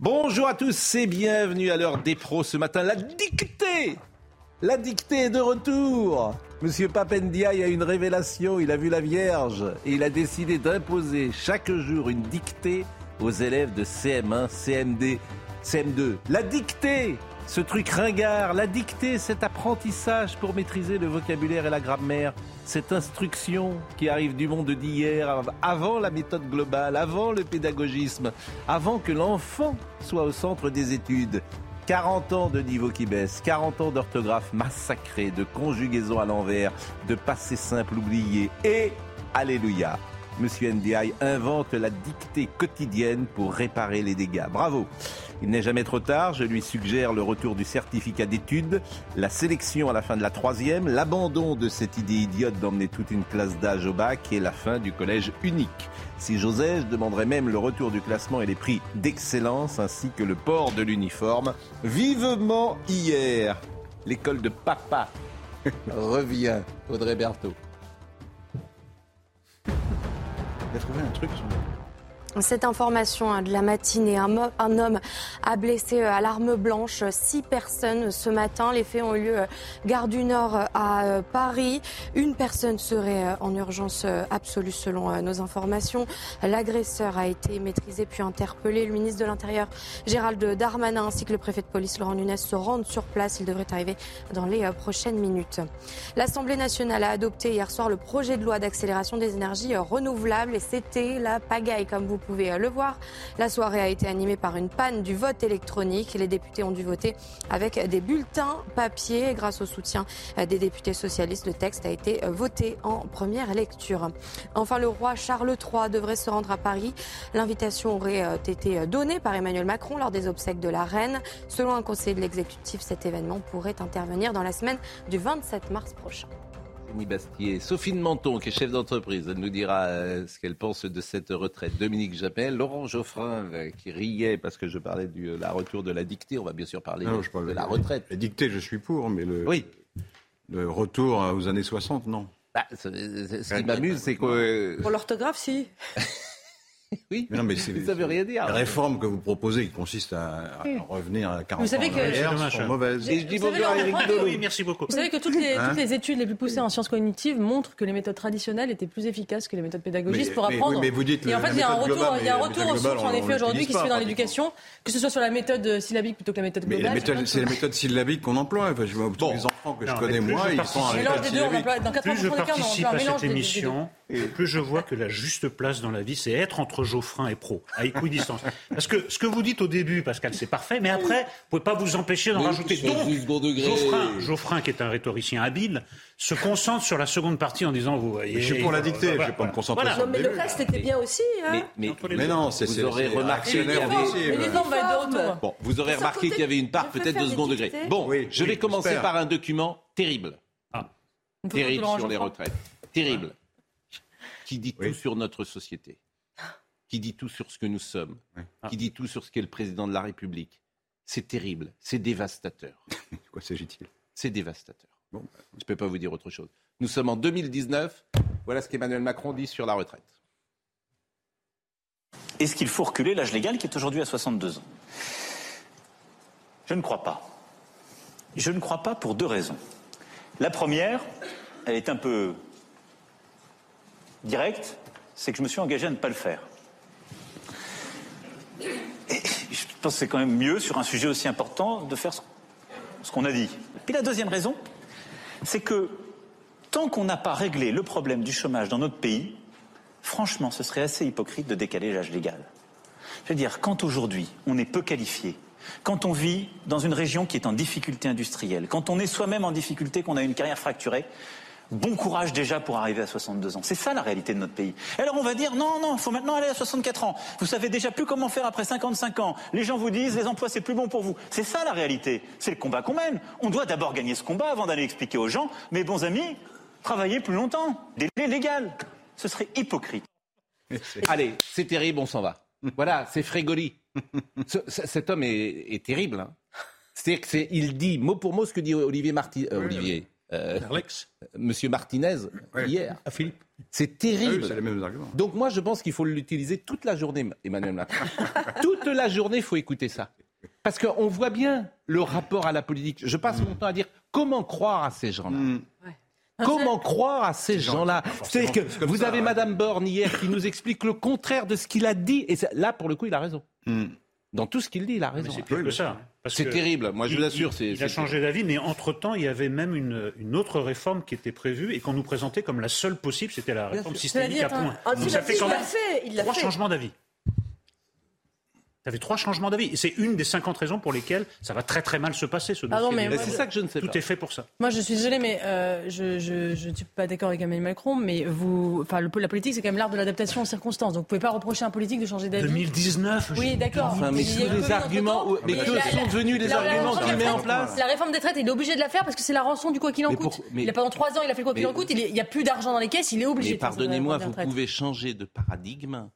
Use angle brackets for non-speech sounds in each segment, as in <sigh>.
Bonjour à tous et bienvenue à l'heure des pros ce matin. La dictée La dictée est de retour Monsieur Papendiaï a une révélation, il a vu la Vierge et il a décidé d'imposer chaque jour une dictée aux élèves de CM1, CMD, CM2. La dictée ce truc ringard, la dictée, cet apprentissage pour maîtriser le vocabulaire et la grammaire, cette instruction qui arrive du monde d'hier, avant la méthode globale, avant le pédagogisme, avant que l'enfant soit au centre des études. 40 ans de niveau qui baisse, 40 ans d'orthographe massacrée, de conjugaison à l'envers, de passé simple oublié et, alléluia, Monsieur NDI invente la dictée quotidienne pour réparer les dégâts. Bravo il n'est jamais trop tard, je lui suggère le retour du certificat d'études, la sélection à la fin de la troisième, l'abandon de cette idée idiote d'emmener toute une classe d'âge au bac et la fin du collège unique. Si j'osais, je demanderais même le retour du classement et les prix d'excellence ainsi que le port de l'uniforme. Vivement hier, l'école de papa <laughs> revient. Audrey Berthaud. Il trouvé un truc cette information hein, de la matinée, un, homme a blessé euh, à l'arme blanche six personnes ce matin. Les faits ont eu lieu euh, gare du Nord euh, à Paris. Une personne serait en urgence absolue selon nos informations. L'agresseur a été maîtrisé puis interpellé. Le ministre de l'Intérieur Gérald Darmanin ainsi que le préfet de police Laurent Nunez se rendent sur place. Il devrait arriver dans les prochaines minutes. L'Assemblée nationale a adopté hier soir le projet de loi d'accélération des énergies renouvelables et c'était la pagaille comme vous vous pouvez le voir. La soirée a été animée par une panne du vote électronique. Les députés ont dû voter avec des bulletins papier. Grâce au soutien des députés socialistes, le texte a été voté en première lecture. Enfin, le roi Charles III devrait se rendre à Paris. L'invitation aurait été donnée par Emmanuel Macron lors des obsèques de la reine. Selon un conseiller de l'exécutif, cet événement pourrait intervenir dans la semaine du 27 mars prochain. Bastier, Sophie Menton, qui est chef d'entreprise, elle nous dira euh, ce qu'elle pense de cette retraite. Dominique Japel, Laurent Geoffrin, euh, qui riait parce que je parlais du la retour de la dictée. On va bien sûr parler de, la retraite. La dictée, je suis pour, mais le, oui. le retour aux années 60, non. Bah, ce qui m'amuse, c'est que. Pour l'orthographe, si. <laughs> <laughs> Oui, mais non, mais ça veut rien dire. La réforme que vous proposez, qui consiste à, revenir à 40 vous savez ans que... arrière, sont mauvaises. Et je dis bonjour à Eric Oui, merci beaucoup. Vous savez que toutes les, Hein toutes les, études les plus poussées en sciences cognitives montrent que les méthodes traditionnelles étaient plus efficaces que les méthodes pédagogistes Mais- pour mais apprendre. oui, mais vous dites Et en fait, il y a un retour, globale, il y a un mais retour aux sources, en effet, aujourd'hui, qui se fait dans l'éducation, que ce soit sur la méthode syllabique plutôt que la méthode Mais globale. c'est la méthode syllabique qu'on emploie. Enfin, je vois tous Bon. les enfants que je connais, mais moi, ils sont en méthode des deux, on syllabique. emploie, dans 80% Plus je des cas, on participe à mélange cette des- émission, plus je vois que la juste place dans la vie, c'est être entre Geoffrin et Pro, à équidistance. Parce que ce que vous dites au début, Pascal, c'est parfait, mais après, vous pouvez pas vous empêcher d'en rajouter. Donc, du second degré. Geoffrin, Geoffrin, qui est un rhétoricien habile, se concentre sur la seconde partie en disant, vous voyez... Je suis pour la dictée, je Voilà, vais pas me concentrer voilà. sur Non, mais le reste était bien aussi. Hein. Mais, mais- Mais non, c'est Vous aurez remarqué avait-. Bon, vous aurez remarqué qu'il y avait une part peut-être de second degré. Bon, Oui, je oui, vais commencer par un document terrible. De Terrible sur les retraites. Terrible. Qui dit Oui. tout sur notre société. Qui dit tout sur ce que nous sommes. Oui. Qui dit tout sur ce qu'est le président de la République. C'est terrible. C'est dévastateur. <laughs> De quoi s'agit-il? C'est dévastateur. Bon, Je ne peux pas vous dire autre chose. Nous sommes en 2019. Voilà ce qu'Emmanuel Macron dit sur la retraite. Est-ce qu'il faut reculer l'âge légal qui est aujourd'hui à 62 ans? Je ne crois pas. Je ne crois pas pour deux raisons. La première, elle est un peu directe, c'est que je me suis engagé à ne pas le faire. Et je pense que c'est quand même mieux sur un sujet aussi important de faire ce qu'on a dit. Puis la deuxième raison, c'est que tant qu'on n'a pas réglé le problème du chômage dans notre pays, franchement, ce serait assez hypocrite de décaler l'âge légal. Je veux dire, quand aujourd'hui on est peu qualifié, quand on vit dans une région qui est en difficulté industrielle, quand on est soi-même en difficulté, qu'on a une carrière fracturée, Bon courage déjà pour arriver à 62 ans. C'est ça la réalité de notre pays. Alors on va dire non, non, il faut maintenant aller à 64 ans. Vous savez déjà plus comment faire après 55 ans. Les gens vous disent les emplois c'est plus bon pour vous. C'est ça la réalité. C'est le combat qu'on mène. On doit d'abord gagner ce combat avant d'aller expliquer aux gens, mes bons amis, travaillez plus longtemps. Délai légal. Ce serait hypocrite. <laughs> Allez, c'est terrible, on s'en va. Voilà, c'est Frégoli. <laughs> Ce- ce- cet homme est, est terrible. hein. C'est-à-dire que c'est, il dit mot pour mot ce que dit Olivier Marti, euh, Olivier, euh, Alex Monsieur Martinez Ouais. hier. Ah, Philippe C'est Ah oui, terrible. C'est les mêmes arguments. Donc moi, je pense qu'il faut l'utiliser toute la journée, Emmanuel Macron. <laughs> toute la journée, il faut écouter ça. Parce qu'on voit bien le rapport à la politique. Je passe mon temps à dire comment croire à ces gens-là. Mm. Comment croire à ces gens-là? C'est que vous ça, avez ouais. Madame Borne hier qui nous explique le contraire de ce qu'il a dit. Et là, pour le coup, il a raison. Mm. Dans tout ce qu'il dit, il a raison. c'est pire que ça. hein, C'est terrible. Moi, je il- vous assure, il- a changé d'avis, mais entre-temps, il y avait même une, une autre réforme qui était prévue et qu'on nous présentait comme la seule possible, c'était la réforme systémique à point. Donc il ça fait quand même trois fait. changements d'avis. Ça fait trois changements d'avis. Et c'est une des 50 raisons pour lesquelles ça va très très mal se passer, ce Pardon, dossier. mais Mais c'est ça que je ne sais Tout pas. est fait pour ça. Moi, je suis désolée, mais euh, je, ne suis pas d'accord avec Emmanuel Macron, mais vous, enfin, le, la politique, c'est quand même l'art de l'adaptation aux circonstances. Donc, vous pouvez pas reprocher à un politique de changer d'avis. 2019, Oui, d'accord. Enfin, mais tous les arguments, entre-temps. mais que la- sont devenus les la- arguments réforme qu'il des met en place La réforme des retraites, il est obligé de la faire parce que c'est la rançon du quoi qu'il en Mais coûte. pour- mais- il a pendant trois ans, il a fait le quoi qu'il en coûte. Il n'y a plus d'argent dans les caisses, il est obligé. Mais de faire cette pardonnez-moi, vous pouvez changer de paradigme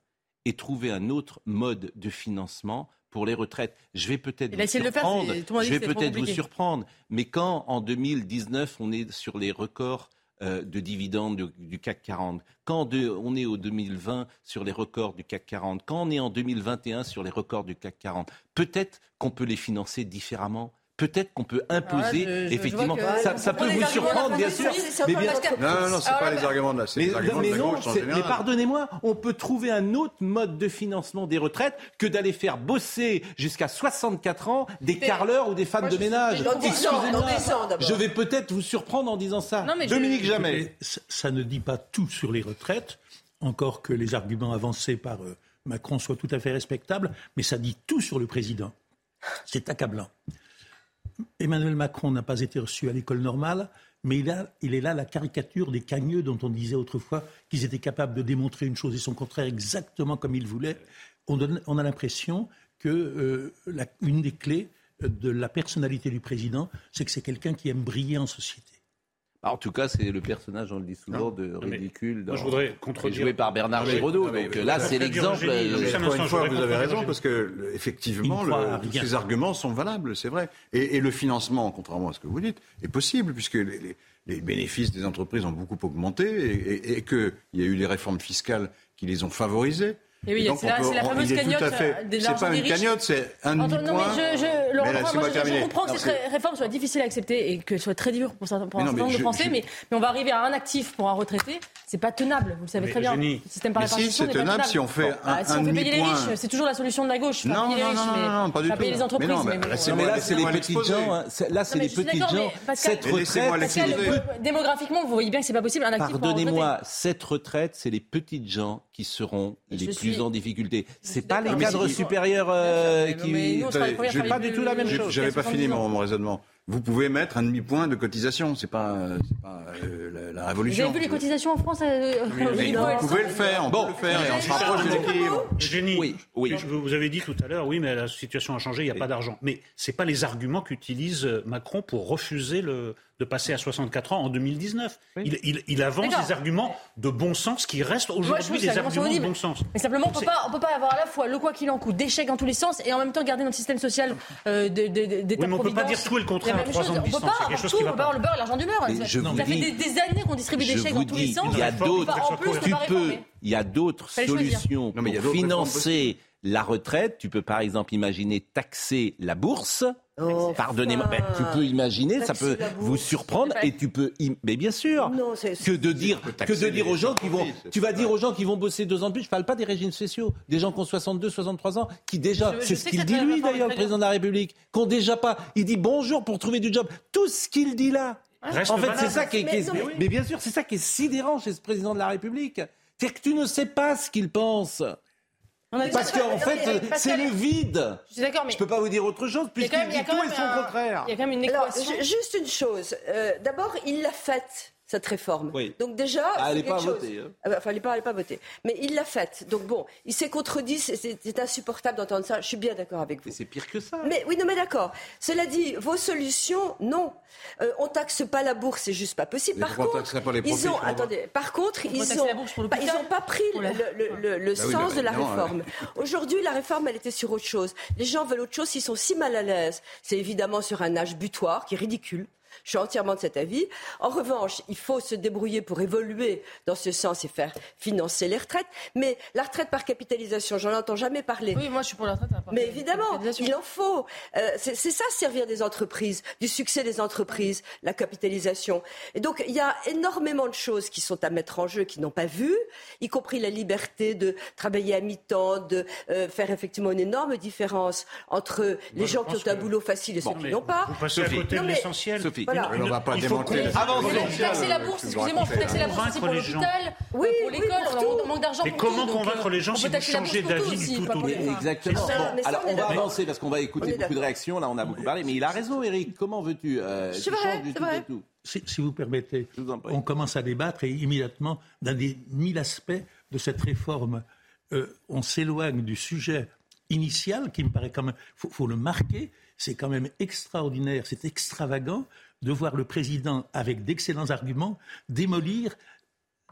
et trouver un autre mode de financement pour les retraites. Je vais peut-être a vous faire, surprendre. je vais peut-être vous surprendre. Mais quand en 2019 on est sur les records euh, de dividendes du, du CAC 40, quand de- on est au 2020 sur les records du CAC 40, quand on est en 2021 sur les records du CAC 40, peut-être qu'on peut les financer différemment? Peut-être qu'on peut imposer, Ah, je- je- je effectivement. ça peut vous surprendre, bien sûr. Mais bien, Non, non, non, c'est pas là, les arguments de la, c'est mais, les arguments mais de la non, gauche en mais pardonnez-moi, on peut trouver un autre mode de financement des retraites que d'aller faire bosser jusqu'à 64 ans des carleurs ou des femmes de ménage. Dans 10 ans, Excusez-moi, dans 10 ans, d'abord. je vais peut-être vous surprendre en disant ça. Non, mais je- Dominique Jamais. Ça ne dit pas tout sur les retraites, encore que les arguments avancés par euh, Macron soient tout à fait respectables, mais ça dit tout sur le président. C'est accablant. Emmanuel Macron n'a pas été reçu à l'école normale, mais il, est là la caricature des cagneux dont on disait autrefois qu'ils étaient capables de démontrer une chose et son contraire exactement comme ils voulaient. On, a l'impression que euh, des clés de la personnalité du président, c'est que c'est quelqu'un qui aime briller en société. En tout cas, c'est le personnage, on le dit souvent, de ridicule. moi, je dans- voudrais contredire- Joué par Bernard Giraudot. mais- Donc euh, là, c'est l'exemple. Euh, une fois, vous avez raison, parce que effectivement, le- ces arguments sont valables, c'est vrai. Et, et le financement, contrairement à ce que vous dites, est possible, puisque les, les- les bénéfices des entreprises ont beaucoup augmenté et, et- et qu'il y a eu des réformes fiscales qui les ont favorisées. Et oui, c'est la- la fameuse tout cagnotte, fait- euh, des C'est pas une riches. cagnotte, c'est un Antoine, non, mais je, je, Laurent, Mais moi, laissez-moi moi, je- je, terminer. comprends que Non, cette réforme soit difficile à accepter et que ce soit très dur pour, certains- pour Mais un certain nombre de Français, je- mais, mais on va arriver à un actif pour un retraité. C'est pas tenable, vous le savez Mais très bien. Le système par mais si, répartition c'est tenable si on fait un- Ah, si un on fait payer les riches, c'est toujours la solution de la gauche. Non, non, non, pas du faire payer tout. les entreprises. Mais bon, là, c'est les petits gens. C'est- Là, c'est les je suis petits d'accord, gens. Cette retraite, démographiquement, vous voyez bien que c'est pas possible. Pardonnez-moi, cette retraite, c'est les petites gens qui seront les suis- plus en difficulté. C'est pas les cadres supérieurs euh, qui. mais nous, on pas du tout la même chose. J'avais pas 70 fini mon, mon raisonnement. Vous pouvez mettre un demi-point de cotisation, c'est pas, euh, c'est pas euh, la, la Vous révolution. avez vu les cotisations en France euh, Vous pouvez le faire, on Bon. peut le faire et on se rapproche de l'équilibre. Génie, Oui, oui. vous avez dit tout à l'heure, oui, mais la situation a changé, il n'y a pas d'argent. Mais ce pas les arguments qu'utilise Macron pour refuser le, de passer à 64 ans en 2019. Il, il- il avance des arguments de bon sens qui restent aujourd'hui des arguments de bon sens. Mais simplement, on peut on peut pas avoir à la fois le quoi qu'il en coûte, des chèques dans tous les sens, et en même temps garder notre système social euh, de, de, de- d'état Oui, mais on peut pas dire tout et le contraire à même trois chose. ans de On peut distance. pas avoir tout, on peut avoir le beurre et l'argent du beurre. Ça, ça fait dis- des, des années qu'on distribue des chèques dans tous les sens. il y a d'autres. Peut Tu peux, il y a d'autres solutions Non, mais il y a pour financer la retraite. Tu peux par exemple imaginer taxer la bourse. Oh, Pardonnez-moi, ben, tu peux imaginer, ça peut vous surprendre et tu peux, im- mais bien sûr, Non, que de dire, que de dire aux gens qui vont, tu vas dire aux gens qui vont bosser deux ans de plus. Je parle pas des régimes spéciaux, des gens qui ont 62, 63 ans, qui déjà, c'est ce qu'il dit lui d'ailleurs, le président de la République, qu'on déjà pas, il dit bonjour pour trouver du job. Tout ce qu'il dit là, Reste en fait, c'est ça qui est, qui est- Mais mais, bien sûr, c'est ça qui est sidérant chez ce président de la République. C'est que tu ne sais pas ce qu'il pense. Parce qu'en fait, mais, c'est le vide. Je suis d'accord, mais Je peux pas vous dire autre chose, puisqu'il dit tout et même son un- contraire. il y a quand même une Alors, équation. juste une chose. Euh, D'abord, il l'a faite. Cette réforme. Oui. Donc déjà, Ah, elle n'est pas quelque chose. votée, hein. Ah bah, Enfin, elle n'est pas, pas votée. Mais il l'a faite. Donc bon, il s'est contredit. c'est- insupportable d'entendre ça. Je suis bien d'accord avec vous. Mais c'est pire que ça. Mais oui, non, mais d'accord. Cela dit, vos solutions, non. Euh, on taxe pas la bourse, c'est juste pas possible. Par contre, taxerait pas les ils ont, attendez, par contre, ils pas- ils l'hôpital ont pas pris le, le- le- le Bah oui, sens bah, de la évidemment, réforme. Aujourd'hui, la réforme, elle était sur autre chose. Les gens veulent autre chose, ils sont si mal à l'aise. C'est évidemment sur un âge butoir qui est ridicule. Je suis entièrement de cet avis. En revanche, il faut se débrouiller pour évoluer dans ce sens et faire financer les retraites. Mais la retraite par capitalisation, j'en entends jamais parler. Oui, moi je suis pour la retraite. à part- Mais évidemment, il en faut. Euh, c'est ça servir des entreprises, du succès des entreprises, la capitalisation. Et donc il y a énormément de choses qui sont à mettre en jeu, qui n'ont pas vu, y compris la liberté de travailler à mi-temps, de euh, faire effectivement une énorme différence entre les gens qui ont un que- boulot facile et ceux qui n'ont pas. Vous passez à Sophie. côté de l'essentiel. Sophie. Voilà. On va pas Il voulez taxer la bourse, excusez-moi, racontais, faut taxer la bourse aussi Convaincre pour les gens. l'hôpital, Oui, pour oui, l'école, pour on tout. manque- on manque d'argent Mais pour comment convaincre euh, les gens on si peut vous changez bourse tout d'avis du tout au Exactement. Alors on on va avancer parce qu'on va On écouter beaucoup de réactions. Là, on a beaucoup parlé, mais il a raison, Eric. Comment veux-tu euh, C'est tu vrai, c'est tout vrai. et tout? Si, si vous permettez, vous on commence à débattre et immédiatement, d'un des mille aspects de cette réforme, euh, on s'éloigne du sujet initial qui me paraît quand même, faut, faut le marquer, c'est quand même extraordinaire, c'est extravagant de voir le président, avec d'excellents arguments, démolir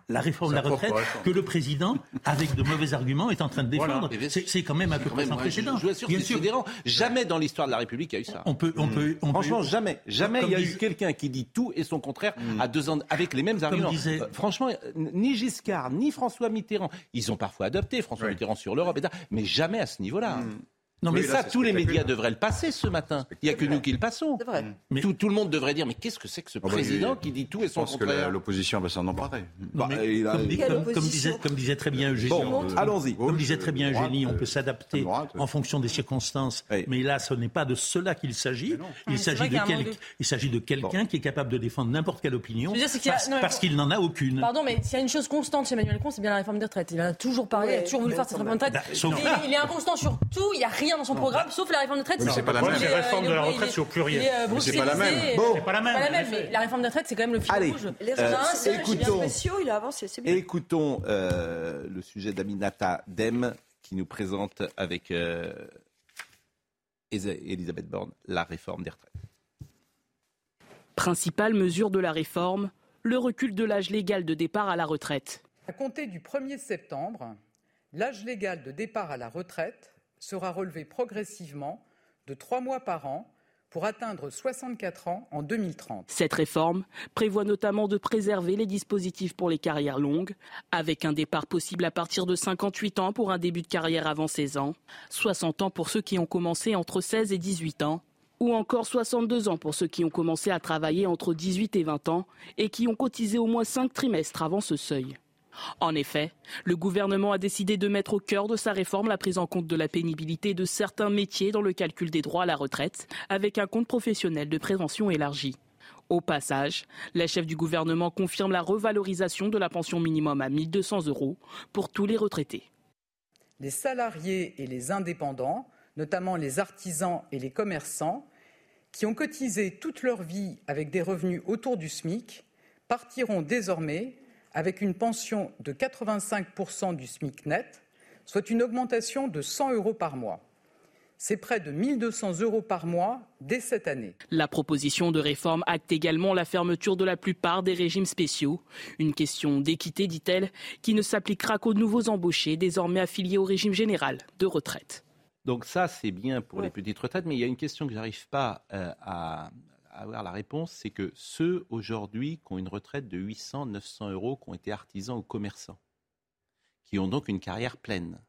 la réforme de la retraite que le président, avec de mauvais arguments, est en train de défendre. C'est- quand même un peu même, sans précédent. Je vous assure, Bien sûr. Jamais dans l'histoire de la République il y a eu ça. on peut, on peut, on peut- Franchement, jamais. Jamais Comme il y a eu quelqu'un qui dit tout et son contraire à deux ans avec les mêmes arguments. disait- Euh, franchement, ni Giscard, ni François Mitterrand, ils ont parfois adopté François. Mitterrand sur l'Europe, mais jamais à ce niveau-là. Non, mais Oui, ça, tous les médias devraient le passer ce matin. Il n'y a que nous qui le passons. C'est vrai. Mais- Tout, tout le monde devrait dire, mais qu'est-ce que c'est que ce bah, président il- qui dit tout et Je son pense que la- contraire l'opposition va s'en emparer. Bah, comme, disait, comme disait très bien Eugénie, Bon, on- allons-y. Comme disait très bien Droite, Eugénie, on euh, peut s'adapter droite, en fonction des circonstances. Oui. Mais là, ce n'est pas de cela qu'il s'agit. Il c'est s'agit vrai de, qu'il y a un quel- manque de- il s'agit de quelqu'un qui est capable de défendre n'importe quelle opinion Je parce, qu'il n'en a aucune. Pardon, mais s'il y a une chose constante chez Emmanuel Macron, c'est bien la réforme des retraites. Il en a toujours parlé, il a toujours voulu faire cette quand réforme des retraites. Bah, il est inconstant sur tout, il n'y a rien dans son programme, sauf la réforme des retraites. Mais c'est pas la même. C'est la réforme de la retraite, c'est au pluriel. euh, c'est pas la même. et- Bon. C'est pas la même. Mais réforme des retraites, c'est quand même le fil Allez. rouge. Les Euh, écoutons. il a avancé, c'est bien. Écoutons euh, le sujet d'Aminata Dem qui nous présente avec euh, Elisabeth Borne la réforme des retraites. Principale mesure de la réforme, le recul de l'âge légal de départ à la retraite. À compter du 1er septembre, l'âge légal de départ à la retraite sera relevé progressivement de trois mois par an pour atteindre 64 ans en 2030. Cette réforme prévoit notamment de préserver les dispositifs pour les carrières longues, avec un départ possible à partir de 58 ans pour un début de carrière avant 16 ans, 60 ans pour ceux qui ont commencé entre 16 et 18 ans, ou encore 62 ans pour ceux qui ont commencé à travailler entre 18 et 20 ans et qui ont cotisé au moins 5 trimestres avant ce seuil. En effet, le gouvernement a décidé de mettre au cœur de sa réforme la prise en compte de la pénibilité de certains métiers dans le calcul des droits à la retraite, avec un compte professionnel de prévention élargi. Au passage, la chef du gouvernement confirme la revalorisation de la pension minimum à 1200 euros pour tous les retraités. Les salariés et les indépendants, notamment les artisans et les commerçants, qui ont cotisé toute leur vie avec des revenus autour du SMIC, partiront désormais avec une pension de 85% du SMIC net, soit une augmentation de 100 euros par mois. C'est près de 1200 euros par mois dès cette année. La proposition de réforme acte également la fermeture de la plupart des régimes spéciaux. Une question d'équité, dit-elle, qui ne s'appliquera qu'aux nouveaux embauchés désormais affiliés au régime général de retraite. Donc ça, c'est bien pour les petites retraites, mais il y a une question que j'arrive pas euh, à, à avoir la réponse, c'est que ceux aujourd'hui qui ont une retraite de 800, 900 euros, qui ont été artisans ou commerçants, qui ont donc une carrière pleine,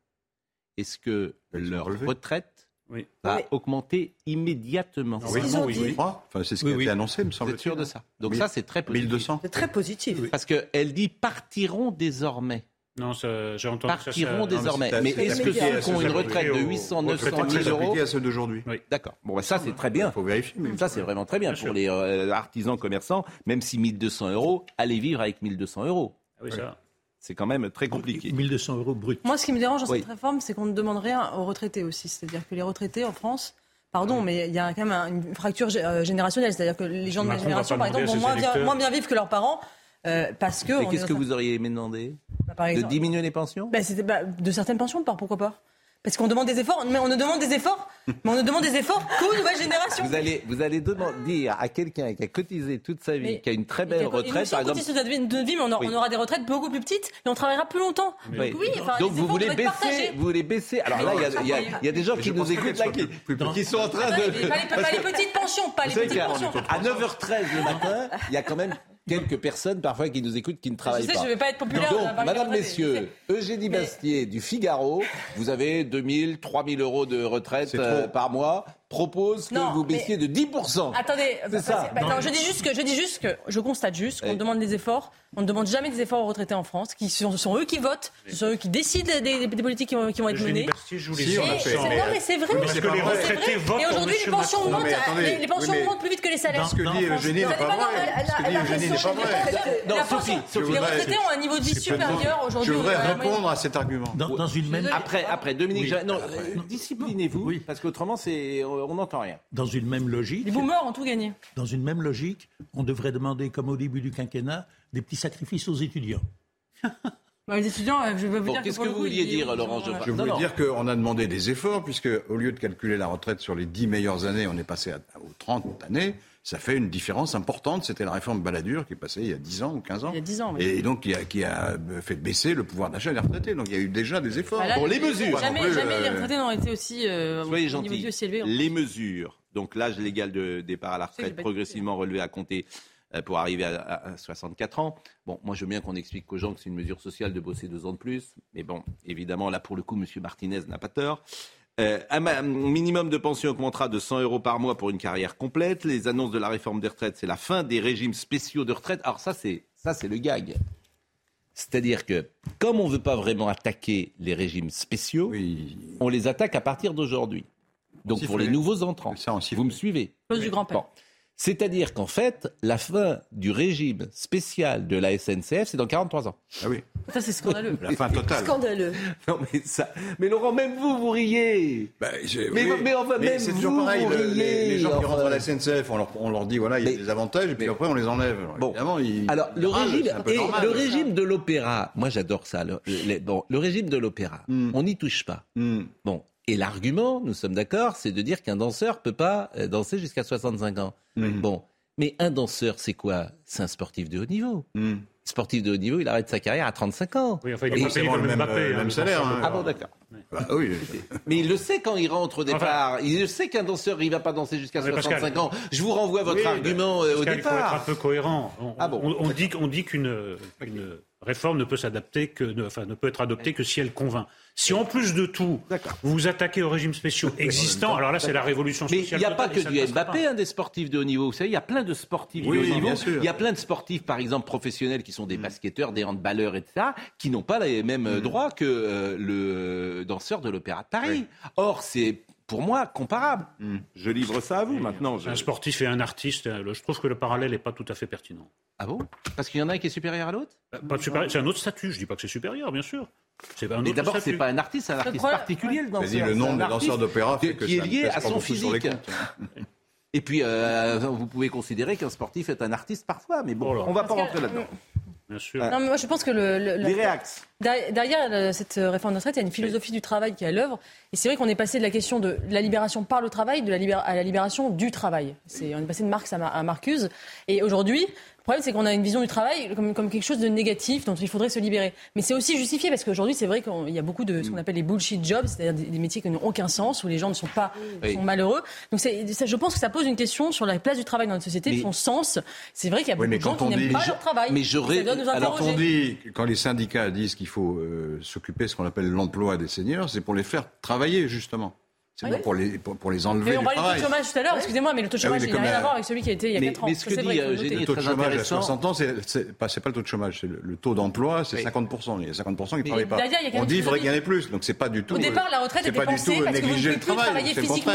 est-ce que Ils leur retraite Oui. va Oui. augmenter immédiatement? C'est ce qu'ils ont oui, dit. oui. Je crois. Enfin, c'est ce qui Oui, a oui. été annoncé, me Vous semble êtes sûr de ça? Donc ça, c'est très positif. 1200. C'est très positif. Parce qu'elle dit partiront désormais. Non, ça, j'ai entendu ça, Partiront ça. désormais. c'est- mais est-ce que ceux qui ont une retraite de aux 800, 900 retraités 000 C'est euros à ceux d'aujourd'hui. Oui. D'accord. Bon, bah, ça, c'est très bien. Il faut vérifier. mais- Ça, c'est vraiment très bien, Bien pour sûr. les euh, artisans commerçants. Même si 1200 euros, allez vivre avec 1200 euros. Ah oui, ça. C'est quand même très compliqué. 1200 euros brut. Moi, ce qui me dérange dans Oui. cette réforme, c'est qu'on ne demande rien aux retraités aussi. C'est-à-dire que les retraités en France, pardon, mais il y a quand même un- une fracture euh, générationnelle. C'est-à-dire que les gens de ma génération, par exemple, vont bien, moins bien vivre que leurs parents. Euh, parce que. Et qu'est-ce est que vous auriez aimé demander Bah, par De diminuer les pensions Bah, c'était bah, de certaines pensions, par pourquoi pas? Parce qu'on demande des efforts, mais on ne demande des efforts, <laughs> mais on ne demande des efforts qu'aux nouvelles générations. Vous allez, vous allez demander- dire à quelqu'un qui a cotisé toute sa vie, Mais- qui a une très belle retraite, par on exemple. toute notre vie, mais on, aura- Oui. on aura des retraites beaucoup plus petites et on travaillera plus longtemps. Oui. Donc oui, enfin, Donc les vous voulez baisser, partagés. vous voulez baisser. Alors là, il y a- il y, y a des gens Mais qui nous écoutent là, qui, plus- plus qui sont en train Ah, de. pas, les, pas les petites pensions, pas les petites pensions. à 9h13 le matin, il y a quand même quelques personnes parfois qui nous écoutent qui ne travaillent sais, pas. je vais pas être populaire, Donc, madame, messieurs, Eugénie Mais- Bastier du Figaro, vous avez 2000, 3000 euros de retraite euh, par mois, propose que Non, vous mais- baissiez de 10%. Attendez, C'est bah, ça. bah, non, je dis juste que je dis juste que je constate juste qu'on demande des efforts. On ne demande jamais des efforts aux retraités en France, qui sont, sont eux qui votent, ce sont eux qui décident des, des- des politiques qui vont, qui vont être menées. Bastier joue les Si, on Et l'a c'est fait. non, mais c'est vrai. Parce que les C'est vrai. retraités votent Et pour aujourd'hui, les pensions Macron. montent, les, les pensions montent plus vite que les salaires. Ce que Non, dit non, Eugénie Ça n'est n'est pas pas vrai. normal. Ce que La- dit la Eugénie n'est pension- pas vrai. Non, la Sophie, pension- Sophie. Les retraités ont un niveau de vie supérieur aujourd'hui. Je voudrais répondre à cet argument. Dans, une même, Après, après, Dominique, non, euh, disciplinez-vous, Oui. parce qu'autrement, c'est, on n'entend rien. dans une même logique, Les boomers ont tout gagné. dans une même logique, on devrait demander, comme au début du quinquennat, des petits sacrifices aux étudiants. <laughs> Bah, les étudiants, euh, je vais vous Bon, dire qu'est-ce pour que vous vouliez dire, Laurent Geoffrin Je voulais non. dire qu'on a demandé des efforts, puisque au lieu de calculer la retraite sur les 10 meilleures années, on est passé à, aux 30 années. Ça fait une différence importante. C'était la réforme Balladur qui est passée il y a 10 ans ou 15 ans. Il y a 10 ans, oui. Et donc qui a, qui a fait baisser le pouvoir d'achat des retraités. Donc il y a eu déjà des efforts. Bah Bon, les mesures. Jamais, Non plus, jamais les euh, retraités n'ont été aussi euh, Soyez aussi élevé. Les mesures, donc l'âge légal de départ à la retraite progressivement relevé à compter euh, pour arriver à, à- à 64 ans. Bon, moi je veux bien qu'on explique aux gens que c'est une mesure sociale de bosser deux ans de plus, mais bon, évidemment là pour le coup, M. Martinez n'a pas tort. Euh, un minimum de pension augmentera de 100 euros par mois pour une carrière complète. Les annonces de la réforme des retraites, c'est la fin des régimes spéciaux de retraite. Alors ça, c'est ça, c'est le gag. C'est-à-dire que comme on ne veut pas vraiment attaquer les régimes spéciaux, Oui. on les attaque à partir d'aujourd'hui. Donc pour les nouveaux entrants. Ça. Vous me suivez Cause du grand-père. Bon. C'est-à-dire qu'en fait, la fin du régime spécial de la SNCF, c'est dans 43 ans. Ah oui. Ça, c'est scandaleux. La fin totale. Scandaleux. Non mais ça, mais Laurent, même vous, vous riez. Bah, je- Mais- mais enfin, même c'est vous, toujours pareil. vous les, gens qui enfin. rentrent à la SNCF, on leur, on leur dit voilà, il y a Mais- des avantages, et puis mais- après on les enlève. Alors, Bon. évidemment, ils- Alors le régime et normal. le régime de l'opéra, moi j'adore ça. Le, le- bon, le régime de l'opéra, Hmm. on n'y touche pas. Hmm. Bon, et l'argument, nous sommes d'accord, c'est de dire qu'un danseur peut pas euh, danser jusqu'à 65 ans. Mhm. Bon, mais un danseur, c'est quoi? C'est un sportif de haut niveau. Hmm. Sportif de haut niveau, il arrête sa carrière à 35 ans. Oui, enfin, il Et- est pas payé le même, Mbappé. euh, hein, même le salaire, hein. Ah bon, d'accord. Bah oui. Mais il le sait quand il rentre au départ. il sait qu'un danseur, il va pas danser jusqu'à Mais Pascal- 65 ans. Je vous renvoie à votre Oui, argument euh, au Pascal, Il faut être un départ. peu cohérent. On, Ah bon, on- on dit, on dit qu'une une réforme ne peut s'adapter que, ne- enfin, ne peut être adoptée que si elle convainc. Si en plus de tout, vous vous attaquez aux régimes spéciaux existants, alors là, c'est la révolution Mais sociale. il n'y a pas que du Mbappé, pas. hein, des sportifs de haut niveau. Vous savez, il y a plein de sportifs Oui, de haut oui, niveau. Il y a plein de sportifs, par exemple, professionnels qui sont des basketeurs, des handballeurs, etc., qui n'ont pas les mêmes euh, droits que euh, le danseur de l'Opéra de Paris. Or, c'est pour moi comparable. Je livre ça à vous maintenant. je- Un sportif et un artiste, euh, je trouve que le parallèle n'est pas tout à fait pertinent. Ah bon? Parce qu'il y en a un qui est supérieur à l'autre? Euh, pas de supérieur- C'est un autre statut, je dis pas que c'est supérieur, bien sûr. C'est un Mais d'abord, c'est pas un artiste, c'est un artiste particulier, le danseur. Vas-y, le nom des danseurs d'opéra fait qui- que qui est lié à son physique. Et puis, euh, vous pouvez considérer qu'un sportif est un artiste parfois, mais bon, Oh là. on va pas Parce que- rentrer là-dedans. Bien sûr. Non, mais moi, je pense que le, le- la- Les réacts. Derrière, derrière, euh, cette euh, réforme de retraite, il y a une philosophie du travail qui est à l'œuvre. Et c'est vrai qu'on est passé de la question de la libération par le travail de la libéra- à la libération du travail. C'est, on est passé de Marx à, Mar- à Marcuse. Et aujourd'hui, problème, c'est qu'on a une vision du travail comme, comme quelque chose de négatif dont il faudrait se libérer. Mais c'est aussi justifié parce qu'aujourd'hui, c'est vrai qu'il y a beaucoup de ce qu'on appelle les bullshit jobs, c'est-à-dire des, des métiers qui n'ont aucun sens, où les gens ne sont pas Oui. sont malheureux. Donc ça, je pense que ça pose une question sur la place du travail dans notre société, Mais- son sens. C'est vrai qu'il y a beaucoup de gens qui n'aiment pas je- leur travail. mais nous alors, Quand on dit, quand les syndicats disent qu'il faut euh, s'occuper de ce qu'on appelle l'emploi des seniors, c'est pour les faire travailler justement. C'est Oui. pour les, pour, pour les enlever Mais on parlait du taux de chômage tout à l'heure, excusez-moi, mais le taux de Ah oui, chômage, il n'a rien la- à voir avec celui qui a été il y a Mais- 4 ans. mais ce que c'est dit, euh, le noter. Eugénie Le taux de chômage à intéressant. 60 ans, c'est pas, c'est pas le taux de chômage, c'est le, le taux d'emploi, c'est Oui. 50%. Il y a 50% qui ne travaillent pas. derrière, il y a quand On dit qu'il faudrait philosophie. plus, donc c'est pas du tout. Au départ, euh, la retraite était pas du pensée tout parce que vous ne négliger pouvez le plus travail, travailler c'est le physiquement.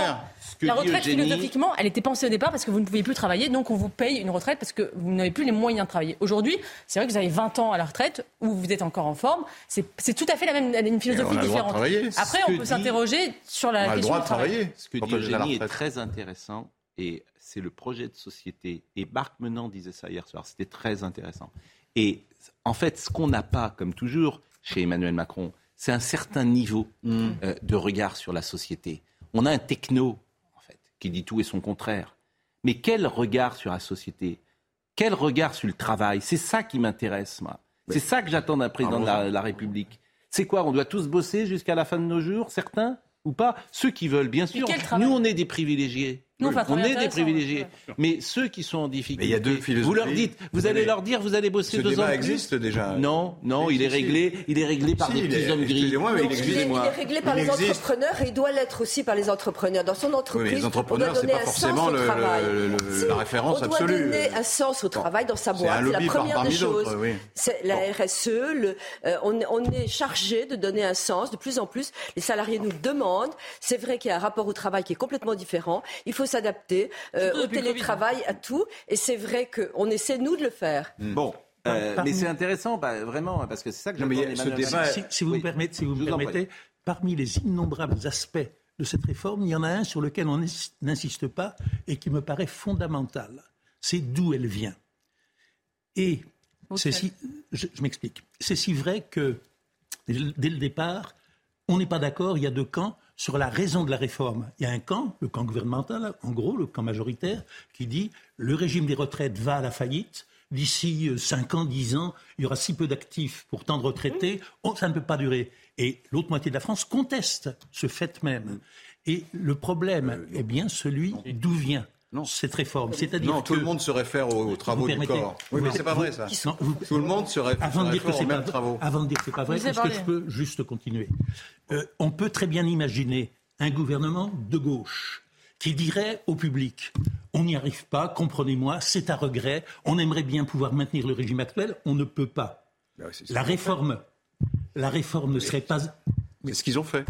La dit retraite, Eugénie- philosophiquement, elle était pensée au départ parce que vous ne pouviez plus travailler, donc on vous paye une retraite parce que vous n'avez plus les moyens de travailler. Aujourd'hui, c'est vrai que vous avez 20 ans à la retraite où vous êtes encore en forme. C'est c'est tout à fait la même une philosophie différente. Après, on peut dit- s'interroger sur la question droit de travail. travailler. Ce que dit Eugénie est très intéressant et c'est le projet de société. Et Marc Menant disait ça hier soir, c'était très intéressant. Et en fait, ce qu'on n'a pas, comme toujours, chez Emmanuel Macron, c'est un certain niveau Mm. euh, de regard sur la société. On a un techno, en fait, qui dit tout et son contraire. Mais quel regard sur la société? Quel regard sur le travail? C'est ça qui m'intéresse, moi. C'est ça que j'attends d'un président de la, la République. C'est quoi? On doit tous bosser jusqu'à la fin de nos jours, certains? Ou pas Ceux qui veulent, bien sûr. Nous, on est des privilégiés. Nous, on on est des intéressant, privilégiés. ouais. Mais ceux qui sont en difficulté, Mais il y a deux vous leur dites, vous Vous allez allez- leur dire, vous allez bosser Ce deux ans débat existe plus. déjà. Non, non, il est réglé, il est réglé par Si, des il petits est- hommes gris. excusez-moi, mais il il, est, existe. il est réglé par Il les existe. entrepreneurs et il doit l'être aussi par les entrepreneurs. Dans son entreprise, mais les entrepreneurs, on doit c'est donner pas un forcément sens au le- travail. le- le- Si, la référence on absolue. doit donner un sens au travail dans sa boîte. la première des choses. oui. C'est la RSE. le- euh, on, on est chargé de donner un sens. De plus en plus, les salariés nous le demandent. C'est vrai qu'il y a un rapport au travail qui est complètement différent. Il faut s'adapter euh, au Covid, télétravail, à tout. Et c'est vrai qu'on essaie, nous, de le faire. Bon, euh, mais c'est intéressant, bah, vraiment, parce que c'est ça que j'attends il y a ce débat-. Si, si vous Oui. me permettez, si vous me permettez, parmi les innombrables aspects de cette réforme, il y en a un sur lequel on n'ins- n'insiste pas et qui me paraît fondamental. C'est d'où elle vient. Et c'est si, je, je m'explique. C'est si vrai que dès le départ, on n'est pas d'accord. Il y a deux camps sur la raison de la réforme. Il y a un camp, le camp gouvernemental, en gros, le camp majoritaire, qui dit le régime des retraites va à la faillite. D'ici 5 ans, 10 ans, il y aura si peu d'actifs pour tant de retraités, oh, ça ne peut pas durer. Et l'autre moitié de la France conteste ce fait même. Et le problème est bien celui d'où vient cette réforme. C'est-à-dire Non, tout que- le monde se réfère aux, aux travaux du corps. Oui, mais c'est pas vrai ça. Non, vous- Tout le monde se réfère, avant de dire que aux pas mêmes travaux. avant de dire que c'est pas vrai, est-ce que je peux juste continuer? Euh, On peut très bien imaginer un gouvernement de gauche qui dirait au public on n'y arrive pas, comprenez-moi, c'est à regret, on aimerait bien pouvoir maintenir le régime actuel, on ne peut pas. Bah oui, La réforme, la réforme ne serait pas. C'est ce qu'ils ont fait.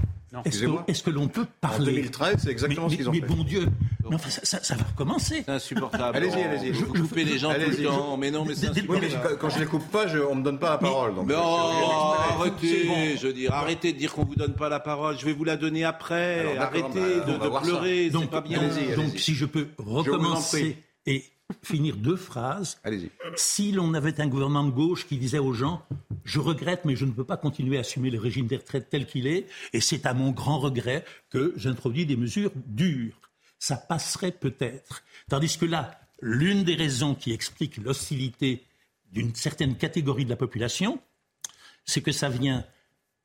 Est-ce que, l'on peut En parler 2013, c'est exactement mais, ce qu'ils ont mais fait. bon Dieu, mais enfin, ça, ça- ça va recommencer. C'est insupportable. Allez-y, allez-y. Vous coupez les gens tout Allez-y. le temps. Mais non, mais c'est Oui, mais quand- je les coupe pas, je, on me donne pas la parole. Donc je suis obligé oh, arrêtez, je veux dire, arrêtez de dire qu'on vous donne pas la parole. Je vais vous la donner après. Alors, arrêtez bah, de, pleurer, c'est Donc, pas bien. donc, si je peux en recommencer et finir deux phrases, Allez-y. si l'on avait un gouvernement de gauche qui disait aux gens Je regrette, mais je ne peux pas continuer à assumer le régime des retraites tel qu'il est, et c'est à mon grand regret que j'introduis des mesures dures, ça passerait peut-être. Tandis que là, l'une des raisons qui explique l'hostilité d'une certaine catégorie de la population, c'est que ça vient,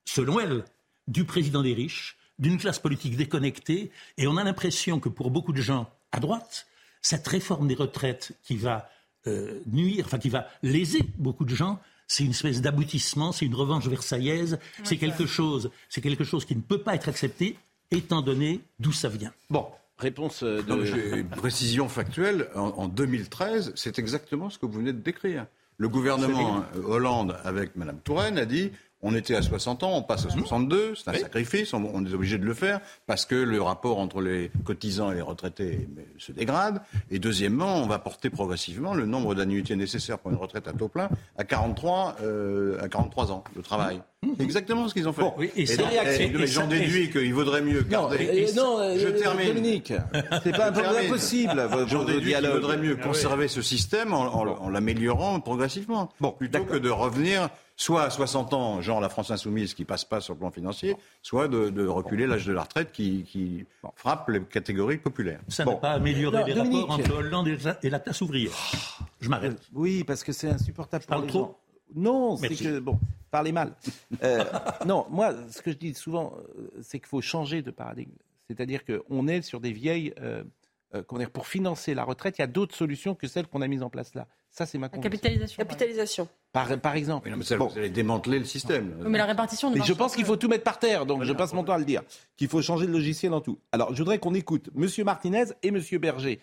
selon elle, du président des riches, d'une classe politique déconnectée, et on a l'impression que pour beaucoup de gens à droite, cette réforme des retraites qui va euh, nuire, enfin qui va léser beaucoup de gens, c'est une espèce d'aboutissement, c'est une revanche versaillaise, c'est quelque chose, c'est quelque chose qui ne peut pas être accepté, étant donné d'où ça vient. Bon, réponse euh, Non, de. une précision factuelle. En, en 2013, c'est exactement ce que vous venez de décrire. Le gouvernement euh, Hollande, avec Mme Touraine, a dit on était à 60 ans, on passe à 62, c'est un sacrifice, on, on est obligé de le faire parce que le rapport entre les cotisants et les retraités se dégrade. Et deuxièmement, on va porter progressivement le nombre d'annuités nécessaires pour une retraite à taux plein à 43, euh, à 43 ans de travail. C'est exactement ce qu'ils ont fait. Oui, et et- j'en ça- déduis qu'il vaudrait mieux garder. non, je euh, termine. Dominique, c'est pas impossible. J'en déduis qu'il vaudrait mieux conserver ce système en, en- en l'améliorant progressivement, plutôt que de revenir soit à 60 ans, genre la France insoumise qui passe pas sur le plan financier, soit de, de reculer l'âge de la retraite qui, qui frappe les catégories populaires. Ça Bon. n'a pas amélioré Non, les Dominique. rapports entre Hollande et la- et la classe ouvrière. Je m'arrête. Oui, parce que c'est insupportable pour parle les trop gens. Non, c'est que bon, parlez mal. Euh, <laughs> non, moi, ce que je dis souvent, euh, c'est qu'il faut changer de paradigme. C'est-à-dire qu'on est sur des vieilles, euh, euh, comment dire, pour financer la retraite, il y a d'autres solutions que celles qu'on a mises en place là. Ça, c'est ma La conviction. capitalisation. Capitalisation. Par, par exemple. Oui, non, mais ça, Bon. Vous allez démanteler le système. Oui, mais la répartition ne Mais je pense qu'il faut tout mettre par terre, donc je passe mon temps à le dire. Qu'il faut changer de logiciel en tout. Alors, je voudrais qu'on écoute Monsieur Martinez et Monsieur Berger.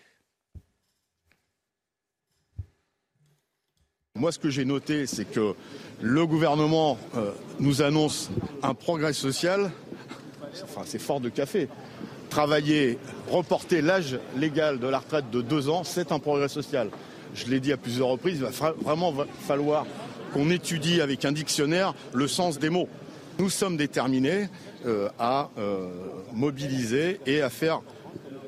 Moi, ce que j'ai noté, c'est que le gouvernement euh, nous annonce un progrès social. Enfin, c'est fort de café. Travailler, reporter l'âge légal de la retraite de deux ans, c'est un progrès social. Je l'ai dit à plusieurs reprises, il va vraiment falloir qu'on étudie avec un dictionnaire le sens des mots. Nous sommes déterminés euh, à euh, mobiliser et à faire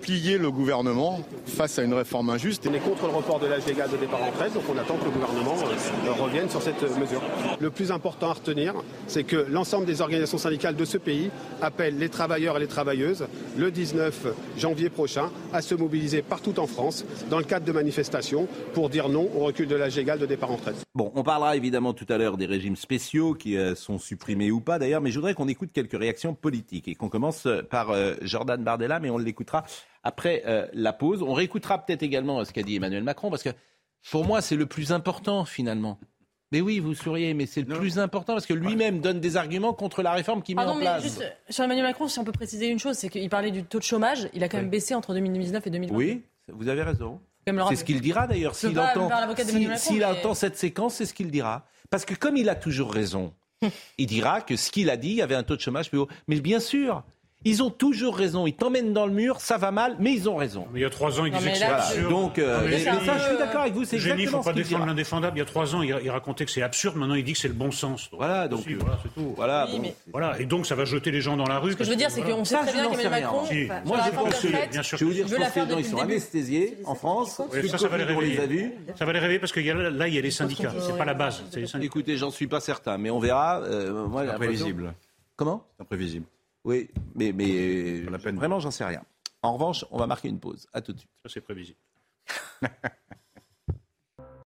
plier le gouvernement face à une réforme injuste. On est contre le report de l'âge légal de départ en retraite, donc on attend que le gouvernement euh, revienne sur cette mesure. Le plus important à retenir, c'est que l'ensemble des organisations syndicales de ce pays appellent les travailleurs et les travailleuses le 19 janvier prochain à se mobiliser partout en France dans le cadre de manifestations pour dire non au recul de l'âge légal de départ en retraite. Bon, on parlera évidemment tout à l'heure des régimes spéciaux qui euh, sont supprimés ou pas d'ailleurs, mais je voudrais qu'on écoute quelques réactions politiques et qu'on commence par euh, Jordan Bardella, mais on l'écoutera après euh, la pause. On réécoutera peut-être également ce qu'a dit Emmanuel Macron, parce que pour moi, c'est le plus important finalement. Mais oui, vous souriez, mais c'est le plus important parce que lui-même donne des arguments contre la réforme qu'il met Pardon, en mais place. juste sur Emmanuel Macron, si on peut préciser une chose, c'est qu'il parlait du taux de chômage. Il a quand même baissé entre 2019 et 2020. Oui, vous avez raison. C'est ce qu'il dira d'ailleurs. S'il entend, si- Macron, mais- entend cette séquence, c'est ce qu'il dira. Parce que comme il a toujours raison, <laughs> il dira que ce qu'il a dit, il y avait un taux de chômage plus haut. Mais bien sûr, ils ont toujours raison. Ils t'emmènent dans le mur, ça va mal, mais ils ont raison. Mais il y a trois ans, il Non, disait mais que c'est absurde. Donc, euh, mais ça, je suis d'accord avec vous. C'est Génie, il ne exactement faut pas ce défendre l'indéfendable. Il y a trois ans, il, il racontait que c'est absurde. Maintenant, il dit que c'est le bon sens. Donc, Voilà, donc, aussi, euh, voilà, c'est tout. Voilà. Oui, bon. mais- Voilà, et donc ça va jeter les gens dans la rue. Ce que je veux dire, c'est qu'on sait Ça, très je bien qu'Emmanuel Macron, Si. sur Moi, je pense que, bien sûr je vais vous dire, je pense que les gens, ils sont anesthésiés en France. Ça, ça va les réveiller. Ça va les réveiller parce que y a- là, il y a les syndicats. C'est pas la base. Écoutez, j'en suis pas certain, mais on verra. Euh, Imprévisible. Comment imprévisible. Oui, mais, mais peine. vraiment, j'en sais rien. En revanche, on va marquer une pause. À tout de suite. Ça, c'est prévisible. <laughs>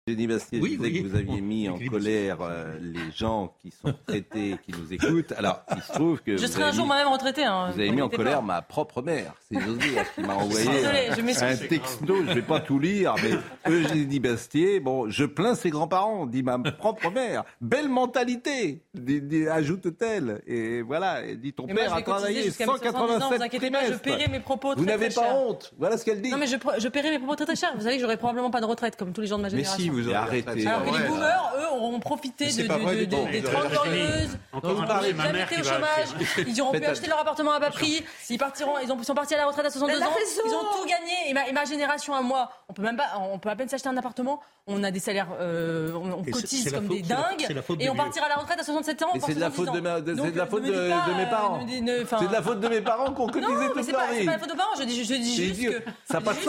Jenny Bastier Oui, que vous aviez mis <laughs> en colère euh, les gens qui sont traités, qui nous écoutent. Alors, il se trouve que Je serai un jour moi-même retraité. Hein, Vous avez mis en colère pas. ma propre mère, c'est José hein, qui m'a envoyé désolée, un- je m'excuse. un texto, je ne vais pas tout lire, mais Eugénie Bastier, bon, je plains ses grands-parents, dit ma propre mère. Belle mentalité, ajoute-t-elle. Et voilà, elle dit ton moi, père je a travaillé jusqu'à mes 70 ans, vous 187 inquiétez pas, je trimestres. paierai mes propos Vous n'avez pas cher. honte, voilà ce qu'elle dit. Non, mais je, je paierai mes propos très très cher. Vous savez que j'aurai probablement pas de retraite comme tous les gens de ma Mais génération. Vous aurez. Alors que Ouais. les boomers, eux, auront profité de, de- de- des Vous 30 avez fini. glorieuses. Jamais mère été au chômage. Ils auront pu acheter leur appartement à bas prix. Ils partiront, ils, ont, ils sont partis à la retraite à 62 Elle a ans. Ils ont tout gagné. Et ma, et ma génération à moi, on peut même pas, on peut à peine s'acheter un appartement. On a des salaires, euh, on, cotise comme faute- des dingues. Et on partira à la retraite à 67 ans. C'est de la 70 faute de, ma- de- Donc, c'est de la ne faute me de, dites pas, de mes parents. C'est de la faute de mes parents ont non, mais toute c'est leur pas, c'est vie. pas la faute de parents. Je dis, juste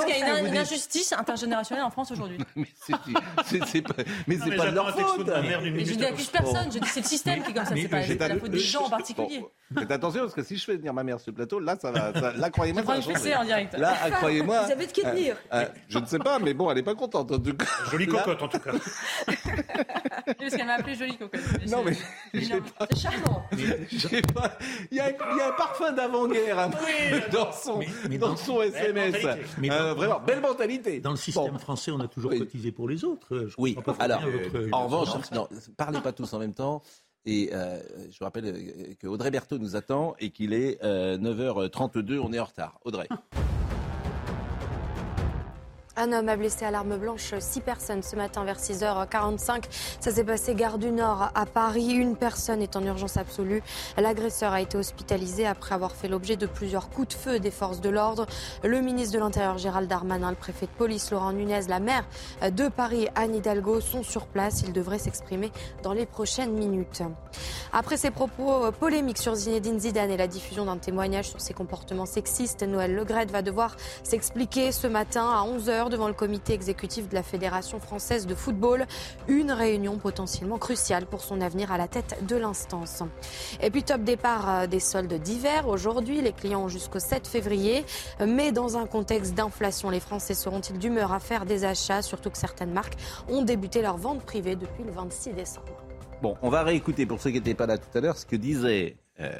qu'il y a une, injustice intergénérationnelle en France aujourd'hui. <laughs> Mais <laughs> c'est- c'est- c'est pas, mais c'est pas de leur faute. je dis à accuse personne. Je dis c'est le système qui est comme ça. C'est pas la faute des gens en particulier. Faites attention parce que si je fais venir ma mère sur ce plateau, là, ça va. ça- là, croyez-moi, Je ça prends va une changer. fessée en direct. Là, croyez-moi. Vous avez de qui tenir. euh, euh, je ne sais pas, mais bon, elle n'est pas contente en tout cas. Jolie cocotte, en tout cas. <laughs> Parce qu'elle m'a appelé jolie cocotte. Non, mais. C'est charmant. <laughs> je sais pas. Il y a, il y a un parfum d'avant-guerre peu dans son, Mais- mais dans dans- son SMS. Euh, vraiment, belle mentalité. Dans le système Bon. français, on a toujours Oui. cotisé pour les autres. Je Oui, pas alors, votre- euh, en revanche, non, parlez pas tous en même temps. Et euh, je vous rappelle euh, que Audrey Berthaud nous attend et qu'il est euh, 9h32, on est en retard. Audrey. Un homme a blessé à l'arme blanche six personnes ce matin vers 6h45. Ça s'est passé gare du Nord à Paris. Une personne est en urgence absolue. L'agresseur a été hospitalisé après avoir fait l'objet de plusieurs coups de feu des forces de l'ordre. Le ministre de l'Intérieur Gérald Darmanin, le préfet de police Laurent Nunez, la maire de Paris Anne Hidalgo sont sur place. Ils devraient s'exprimer dans les prochaines minutes. Après ses propos polémiques sur Zinedine Zidane et la diffusion d'un témoignage sur ses comportements sexistes, Noël Legrette va devoir s'expliquer ce matin à 11h devant le comité exécutif de la Fédération française de football. Une réunion potentiellement cruciale pour son avenir à la tête de l'instance. Et puis top départ euh, des soldes d'hiver. Aujourd'hui, les clients ont jusqu'au 7 février. Mais dans un contexte d'inflation, les Français seront-ils d'humeur à faire des achats, surtout que certaines marques ont débuté leur vente privée depuis le 26 décembre. Bon, on va réécouter pour ceux qui n'étaient pas là tout à l'heure ce que disait euh,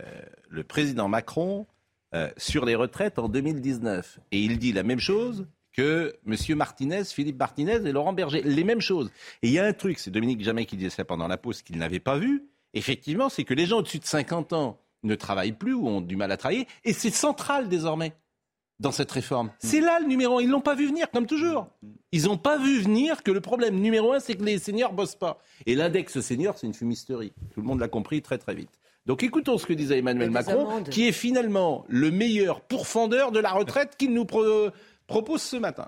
le président Macron euh, sur les retraites en 2019. Et il dit la même chose que M. Martinez, Philippe Martinez et Laurent Berger. Les mêmes choses. Et il y a un truc, c'est Dominique Jamais qui disait ça pendant la pause, qu'il n'avait pas vu. Effectivement, c'est que les gens au-dessus de 50 ans ne travaillent plus ou ont du mal à travailler. Et c'est central désormais dans cette réforme. C'est là le numéro un. Ils l'ont pas vu venir, comme toujours. Ils n'ont pas vu venir que le problème numéro un, c'est que les seniors bossent pas. Et l'index senior, c'est une fumisterie. Tout le monde l'a compris très très vite. Donc écoutons ce que disait Emmanuel Macron, amendes. qui est finalement le meilleur pourfendeur de la retraite qu'il nous pro- propose ce matin.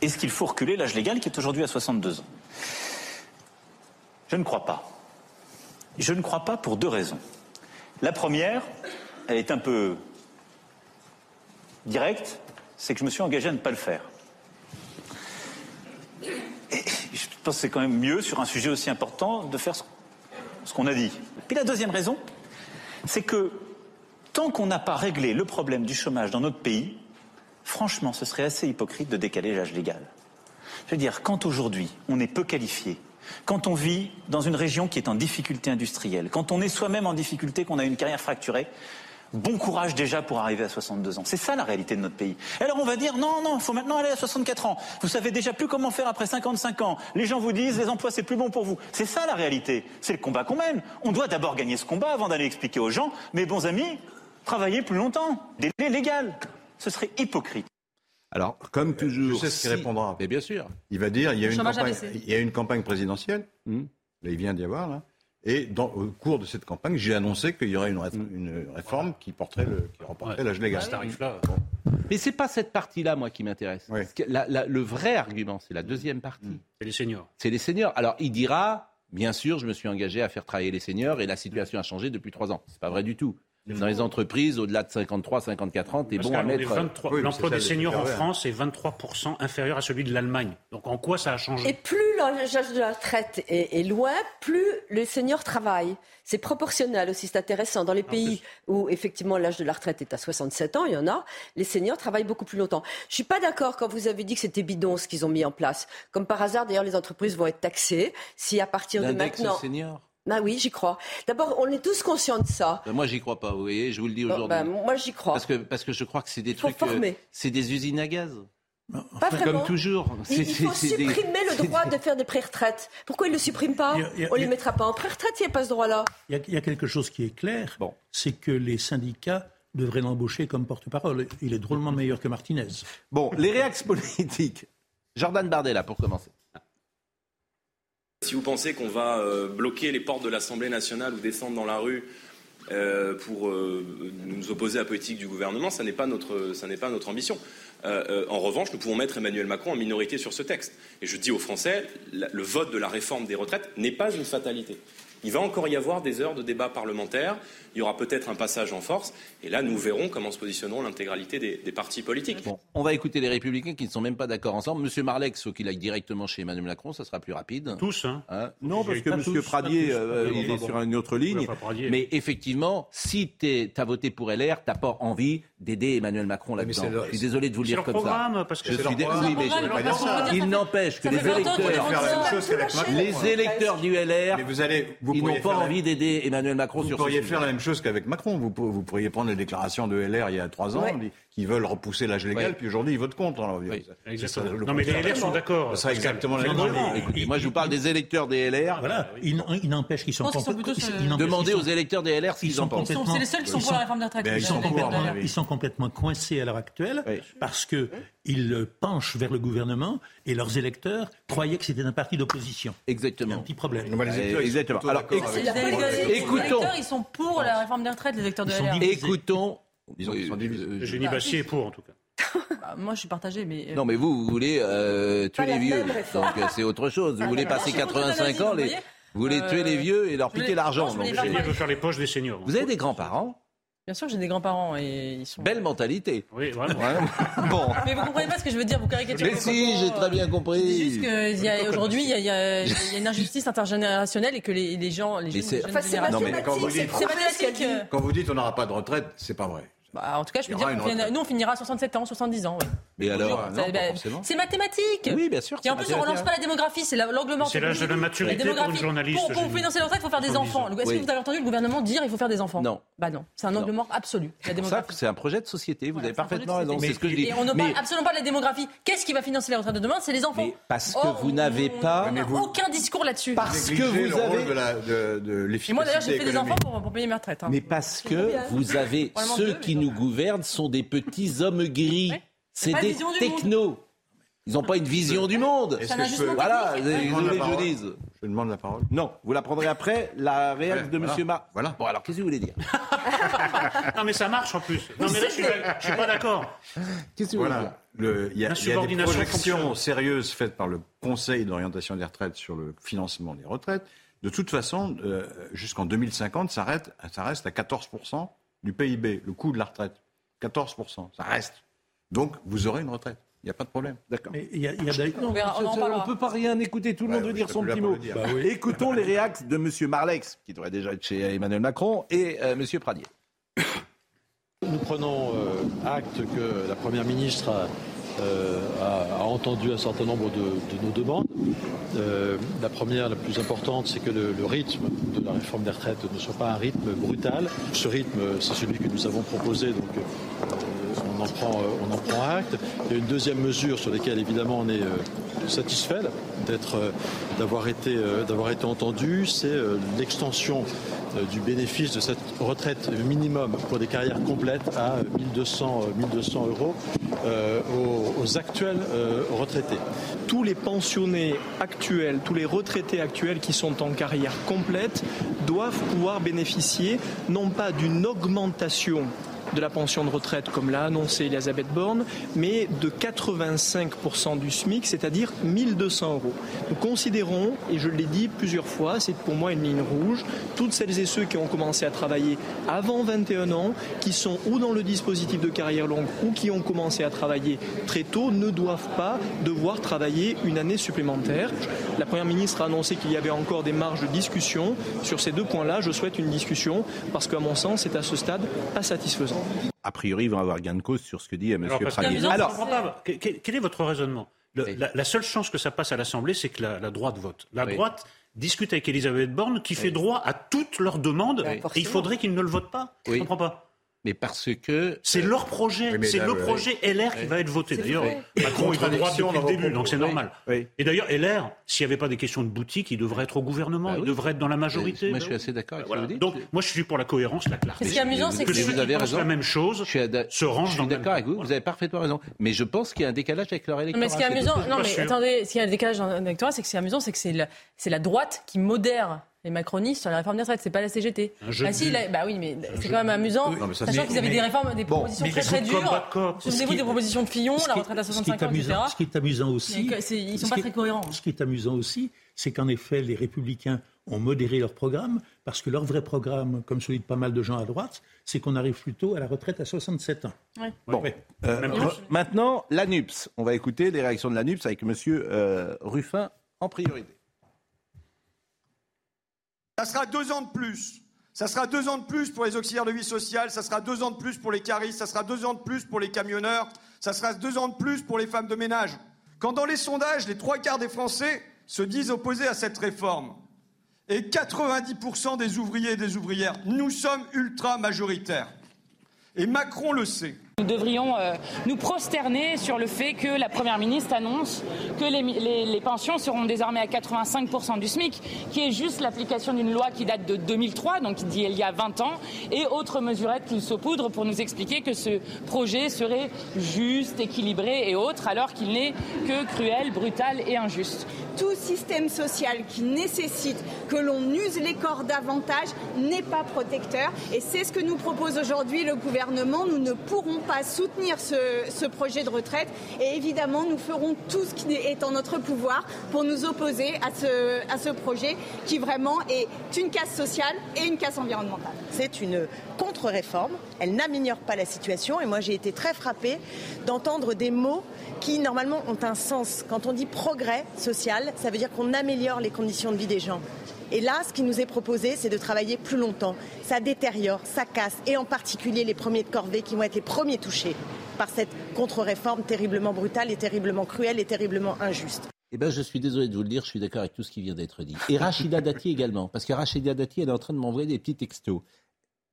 Est-ce qu'il faut reculer l'âge légal qui est aujourd'hui à 62 ans? Je ne crois pas. Je ne crois pas pour deux raisons. La première, elle est un peu directe, c'est que je me suis engagé à ne pas le faire. Et je pense que c'est quand même mieux, sur un sujet aussi important, de faire ce, ce qu'on a dit. Puis la deuxième raison, c'est que tant qu'on n'a pas réglé le problème du chômage dans notre pays, franchement, ce serait assez hypocrite de décaler l'âge légal. Je veux dire, quand aujourd'hui on est peu qualifié, quand on vit dans une région qui est en difficulté industrielle, quand on est soi-même en difficulté, qu'on a une carrière fracturée, bon courage déjà pour arriver à 62 ans. C'est ça la réalité de notre pays. Alors on va dire non, non, faut maintenant aller à 64 ans. Vous savez déjà plus comment faire après 55 ans. Les gens vous disent les emplois c'est plus bon pour vous. C'est ça la réalité. C'est le combat qu'on mène. On doit d'abord gagner ce combat avant d'aller expliquer aux gens, mes bons amis, travaillez plus longtemps. Délai légal. Ce serait hypocrite. Alors, comme toujours. Je sais ce qu'il si- répondra. Mais bien sûr. Il va dire il y a, une campagne, abaissé. il y a une campagne présidentielle. Hmm. Là, il vient d'y avoir, là. Et dans, au cours de cette campagne, j'ai annoncé qu'il y aurait une, ré- une réforme qui, porterait le, qui reporterait l'âge légal. Ce tarif-là. Mais c'est pas cette partie-là, moi, qui m'intéresse. Le vrai argument, c'est la deuxième partie. C'est les seniors. C'est les seniors. Alors, il dira, bien sûr, je me suis engagé à faire travailler les seniors et la situation a changé depuis trois ans. C'est pas vrai du tout. Dans les entreprises, au-delà de 53, 54 ans, t'es bon à mettre. 23 Oui, mais L'emploi des seniors en France est 23% inférieur à celui de l'Allemagne. Donc en quoi ça a changé? Et plus l'âge de la retraite est, est loin, plus les seniors travaillent. C'est proportionnel aussi, c'est intéressant. Dans les pays où effectivement l'âge de la retraite est à 67 ans, il y en a, les seniors travaillent beaucoup plus longtemps. Je suis pas d'accord quand vous avez dit que c'était bidon ce qu'ils ont mis en place. Comme par hasard, d'ailleurs, les entreprises vont être taxées si à partir de maintenant. senior? Ah oui, j'y crois. D'abord, on est tous conscients de ça. Ben, moi, j'y crois pas, vous voyez, je vous le dis Bon, aujourd'hui. ben, moi, j'y crois. parce, que, parce que je crois que c'est des faut trucs. euh, former. c'est des usines à gaz. Pas vraiment. Comme toujours. Il, faut des- supprimer le droit de faire des pré-retraites. Pourquoi ils ne le suppriment pas a- a- On ne les a- mettra pas en pré-retraite s'il n'y a pas ce droit-là. Il y, a, il y a quelque chose qui est clair, Bon. c'est que les syndicats devraient l'embaucher comme porte-parole. Il est drôlement meilleur que Martinez. Bon, les réactions politiques. Jordan Bardella, pour commencer. Si vous pensez qu'on va euh, bloquer les portes de l'Assemblée nationale ou descendre dans la rue euh, pour euh, nous opposer à la politique du gouvernement, ça n'est pas notre, ambition. En revanche, nous pouvons mettre Emmanuel Macron en minorité sur ce texte. Et je dis aux Français, le vote de la réforme des retraites n'est pas une fatalité. Il va encore y avoir des heures de débat parlementaire, il y aura peut-être un passage en force, et là nous verrons comment se positionneront l'intégralité des, des partis politiques. Bon, on va écouter les Républicains qui ne sont même pas d'accord ensemble. Monsieur Marlex, faut qu'il aille directement chez Emmanuel Macron, ça sera plus rapide. Tous, hein Hein non, parce que Monsieur tous, Pradier, euh, il est sur une autre ligne. Pradier. Mais effectivement, si tu as voté pour LR, t'as pas envie d'aider Emmanuel Macron là-dedans. c'est leur- Je suis désolé de vous le dire comme ça. programme, parce que Je suis dé- oui, mais je- programme, pas dire ça. il n'empêche que les fait 20 ans qu'on électeurs, les faire la même chose qu'avec Macron. les électeurs du LR, Mais vous allez, vous ils pourriez n'ont pas envie d'aider Emmanuel Macron Vous sur pourriez ce faire la sujet. même chose qu'avec Macron. Vous, pour- vous pourriez prendre les déclarations de LR il y a trois ans, Ouais. Qui- veulent repousser l'âge légal, Ouais. puis aujourd'hui ils votent contre. Alors, Oui. c'est ça, Exactement. le Non, mais les. LR sont d'accord. Pascal. exactement la même chose. Écoutez, moi je vous parle des électeurs des LR. Voilà. Il, n- il n'empêche qu'ils sont, il n'empêche Demandez aux électeurs des LR ce ils qu'ils sont en pensent. Ils sont- C'est les seuls qui sont pour la réforme des retraites. Ben, ils sont. Ils complètement coincés à l'heure actuelle parce que ils penchent vers le gouvernement et leurs électeurs croyaient que c'était un parti d'opposition. Exactement. un petit problème. Les Euh, électeurs, ils sont exactement. Alors, avec- Les électeurs- Écoutons. ils sont pour la réforme des retraites, les électeurs de LR. Écoutons. Disons qu'ils sont divisés. Eugénie Bastier est pour, en tout cas. <laughs> Bah, Moi, je suis partagée, mais. euh, Non, mais vous, vous voulez euh, tuer les vieux. Donc, euh, c'est autre chose. Vous voulez passer même. 85 ans, Vous les... vous voulez Euh, tuer les vieux et leur piquer l'argent. voulais donc, c'est- veut faire les poches des seniors. Vous avez des grands-parents Bien sûr, j'ai des grands-parents et ils sont. Belle mentalité. Oui, vraiment. Ouais. <laughs> bon. Mais vous comprenez pas ce que je veux dire, vous caricaturez. Mais si, j'ai très bien C'est compris. juste qu'aujourd'hui, il y a, il y a- <laughs> il y a une injustice intergénérationnelle et que les, les gens, les Mais jeunes, c'est- les Enfin, c'est mathématique, c'est C'est Quand vous dites on n'aura pas de retraite, c'est pas vrai. Bah, en tout cas, je peux dire une finira- retraite. nous, on finira à 67 ans, 70 ans. oui. Mais alors Ah, bah, c'est mathématique. Oui, bien sûr. Et en plus, on relance pas la démographie, c'est la- l'angle mort. C'est l'âge de la maturité La pour une démographie. journaliste, Pour, financer la retraite, il faut faire des 70 enfants. Est-ce Oui. que vous avez entendu le gouvernement dire il faut faire des enfants Non. Bah non, c'est un angle Non. mort absolu. La C'est démographie. un projet de société. Vous Voilà, avez parfaitement raison. C'est ce que je dis. Et on ne parle absolument pas de la démographie. Qu'est-ce qui va financer les retraites de demain? C'est les enfants. Mais parce que Or, vous on- n'avez on- pas- On aucun discours là-dessus. Parce que vous avez. Et moi d'ailleurs, j'ai fait des enfants pour, payer mes retraites. hein. Mais parce que vous avez ceux qui mais nous gouvernent sont des petits <laughs> hommes gris. Ouais. C'est des technos. Ils n'ont pas une vision du monde. Est-ce que je peux- Voilà, Je je parole. dise. Je demande la parole. Non, vous la prendrez après la réelle Ouais, de voilà. Monsieur Mar. Voilà. Bon, alors qu'est-ce que vous voulez dire <laughs> Non, mais ça marche en plus. Non, mais là, je suis, je suis pas d'accord. Qu'est-ce que vous voulez dire. Le- Il y, a- il y a des projections fonctionne. sérieuses faites par le Conseil d'orientation des retraites sur le financement des retraites. De toute façon, euh, jusqu'en 2050, ça reste, ça reste à 14% du PIB, le coût de la retraite. 14%, ça reste. Donc, vous aurez une retraite. Il n'y a pas de problème. D'accord. Mais il y a, y a d'ailleurs- On ne peut pas rien écouter, tout le Ouais, monde veut dire son petit mot. le. Bah oui. Écoutons les réacts de M. Marlex, qui devrait déjà être chez Emmanuel Macron, et euh, M. Pradier. Nous prenons euh, acte que la Première ministre a, euh, a- a entendu un certain nombre de, de nos demandes. Euh, la première, la plus importante, c'est que le, le rythme de la réforme des retraites ne soit pas un rythme brutal. Ce rythme, c'est celui que nous avons proposé, donc euh, on, en prend, euh, on en prend acte. Il y a une deuxième mesure sur laquelle, évidemment, on est euh, satisfait d'être, euh, d'avoir été, d'avoir été entendu, c'est l'extension du bénéfice de cette retraite minimum pour des carrières complètes à 1200, euh, 1200 euros aux, aux actuels retraités. tous les pensionnés actuels, tous les retraités actuels qui sont en carrière complète doivent pouvoir bénéficier non pas d'une augmentation de la pension de retraite comme l'a annoncé Elisabeth Borne, mais de 85% du SMIC, c'est-à-dire 1200 euros. Nous considérons, et je l'ai dit plusieurs fois, c'est pour moi une ligne rouge, toutes celles et ceux qui ont commencé à travailler avant 21 ans, qui sont ou dans le dispositif de carrière longue ou qui ont commencé à travailler très tôt, ne doivent pas devoir travailler une année supplémentaire. La Première ministre a annoncé qu'il y avait encore des marges de discussion. Sur ces deux points-là, je souhaite une discussion parce qu'à mon sens, c'est à ce stade pas satisfaisant. A priori, ils vont avoir gain de cause sur ce que dit M. Alors, Alors, que- Quel est votre raisonnement Le- la, la seule chance que ça passe à l'Assemblée, c'est que la, la droite vote. La Oui. droite discute avec Elisabeth Borne, qui fait droit à toutes leurs demandes, Oui. et il faudrait qu'ils ne le votent pas. Je ne comprends pas. Mais parce que. C'est leur projet, Oui, c'est le projet LR qui va être voté. D'ailleurs. Macron est de droite depuis le début, propos. donc c'est normal. Oui. Et d'ailleurs, LR, s'il n'y avait pas des questions de boutique, il devrait être au gouvernement, Bah il devrait être dans la majorité. Moi, Bah je suis assez d'accord avec Voilà. ce que vous dites. Donc, moi, je suis pour la cohérence, la clarté. Mais ce qui est amusant, c'est que que ceux vous avez raison. la même chose Je suis, se rangent je suis dans d'accord avec vous, vous avez parfaitement raison. Mais je pense qu'il y a un décalage avec leur Non, électorat. mais ce qui est amusant, non mais attendez, s'il y a un décalage dans l'électorat, c'est que c'est amusant, c'est que c'est la droite qui modère les macronistes sur la réforme des retraites, c'est pas la CGT. Un jeu ah si, bah oui, mais c'est quand même amusant, Non, mais ça, sachant qu'ils avaient mais- des réformes, des Bon, propositions très très dures. Souvenez-vous des propositions de Fillon, la retraite à ce qui est 65 ans, etc. Ce qui est amusant aussi. Ils sont pas très cohérents. Ce qui est amusant aussi, c'est qu'en effet, les Républicains ont modéré leur programme parce que leur vrai programme, comme celui de pas mal de gens à droite, c'est qu'on arrive plutôt à la retraite à 67 ans. Bon, Ouais. euh, maintenant, l'ANUPS. On va écouter les réactions de l'ANUPS avec M. euh, Ruffin en priorité. Ça sera deux ans de plus. Ça sera deux ans de plus pour les auxiliaires de vie sociale, ça sera deux ans de plus pour les caristes, ça sera deux ans de plus pour les camionneurs, ça sera deux ans de plus pour les femmes de ménage. Quand dans les sondages, les trois quarts des Français se disent opposés à cette réforme, et 90% des ouvriers et des ouvrières, nous sommes ultra majoritaires. Et Macron le sait. Nous devrions euh, nous prosterner sur le fait que la Première ministre annonce que les, pensions seront désormais à 85% du SMIC, qui est juste l'application d'une loi qui date de 2003, donc qui dit il y a 20 ans, et autres mesurettes qu'il saupoudre pour nous expliquer que ce projet serait juste, équilibré et autre, alors qu'il n'est que cruel, brutal et injuste. Tout système social qui nécessite que l'on use les corps davantage n'est pas protecteur. Et c'est ce que nous propose aujourd'hui le gouvernement. Nous ne pourrons pas soutenir ce, projet de retraite. Et évidemment, nous ferons tout ce qui est en notre pouvoir pour nous opposer à ce, à ce projet qui vraiment est une casse sociale et une casse environnementale. C'est une contre-réforme. Elle n'améliore pas la situation. Et moi, j'ai été très frappée d'entendre des mots qui, normalement, ont un sens. Quand on dit progrès social, ça veut dire qu'on améliore les conditions de vie des gens. Et là, ce qui nous est proposé, c'est de travailler plus longtemps. Ça détériore, ça casse, et en particulier les premiers de corvée qui vont être les premiers touchés par cette contre-réforme terriblement brutale et terriblement cruelle et terriblement injuste. Eh ben, je suis désolé de vous le dire, je suis d'accord avec tout ce qui vient d'être dit. Et Rachida Dati également, parce que Rachida Dati, est en train de m'envoyer des petits textos.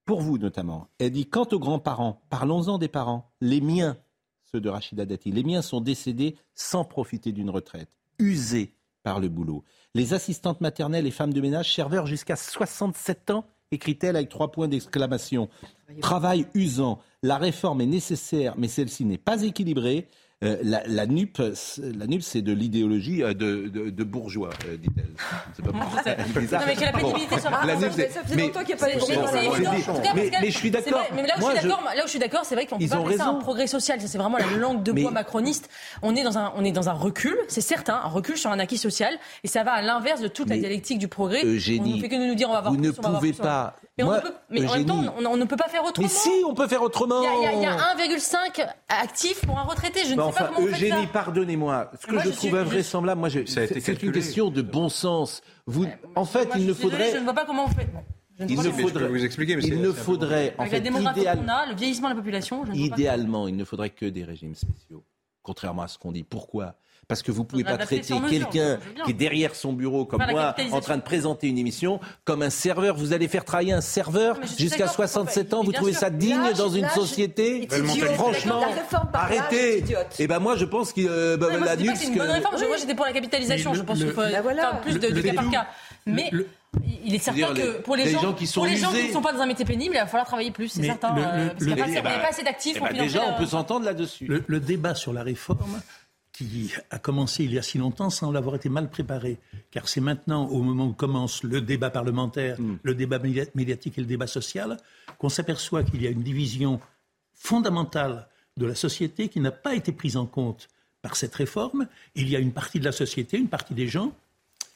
Pour vous notamment. Elle dit Quant aux grands-parents, parlons-en des parents. Les miens, ceux de Rachida Dati, les miens sont décédés sans profiter d'une retraite, usés par le boulot. Les assistantes maternelles et femmes de ménage serveurs jusqu'à 67 ans, écrit-elle avec trois points d'exclamation. Travail usant. La réforme est nécessaire, mais celle-ci n'est pas équilibrée. Euh, la, la NUP, c'est- la NUP, c'est de l'idéologie euh, de, de- de bourgeois, euh, dit-elle. Sais pas <laughs> ça. Non, mais que la pénibilité soit- la NUP, ça fait- c'est- longtemps qu'il y a pas Bon, bourgeois. bon, C'est bon, bon, cas, mais, je suis c'est d'accord. Mais là où, Moi, je suis je- d'accord, là où je suis d'accord, c'est vrai qu'on peut pas appeler ça un progrès social. Ça, c'est vraiment la langue de Mais- bois macroniste. On est dans un, on est dans un recul, c'est certain, un recul sur un acquis social, et ça va à l'inverse de toute la dialectique du progrès. On ne Eugénie, fait que nous dire on va avoir vous plus, ne pouvez pas Mais, on Moi, ne peut, mais en même temps, Eugénie- on, on ne peut pas faire autrement. Mais si, on peut faire autrement. Il y a, a- a 1,5 actifs pour un retraité. Je ne Mais sais enfin, pas comment on fait Eugénie, pardonnez-moi. Ce que Moi, je, je trouve suis- invraisemblable, moi, c'est une question de bon sens. Vous, en fait, Moi, il ne suis désolée, faudrait, Je ne vois pas comment on fait. Bon, je ne il ne faudrait, vous expliquer, mais il ne faudrait, en Avec la fait, démographie idéal- qu'on a, le vieillissement de la population, je ne vois pas idéalement, il ne faudrait que des régimes spéciaux, contrairement à ce qu'on dit. Pourquoi? Parce que vous ne pouvez pas traiter quelqu'un qui est derrière son bureau, comme moi, en train de présenter une émission, comme un serveur. Vous allez faire travailler un serveur jusqu'à d'accord, 67 ans. Vous trouvez sûr. ça digne dans une société. Franchement, La réforme par l'âge est arrêtez. idiote. Et ben moi, je pense que euh, bah, Ouais, moi, la je dis pas NUPS que c'est une bonne que- réforme. Je- Moi, j'étais pour la capitalisation. Mais Je le- pense qu'il faut Ben voilà. faire plus de, cas par cas. Mais le- il est certain que pour les, les gens, gens qui sont pour les gens qui usés. ne sont pas dans un métier pénible, il va falloir travailler plus, c'est certain. le- euh, le- parce qu'il n'y a, pas Eh pas assez d'actifs eh ben, déjà, on peut s'entendre là-dessus. Le, le débat sur la réforme, qui a commencé il y a si longtemps sans l'avoir été mal préparé, car c'est maintenant, au moment où commence le débat parlementaire, le débat média- médiatique et le débat social, qu'on s'aperçoit qu'il y a une division fondamentale de la société qui n'a pas été prise en compte par cette réforme. Il y a une partie de la société, une partie des gens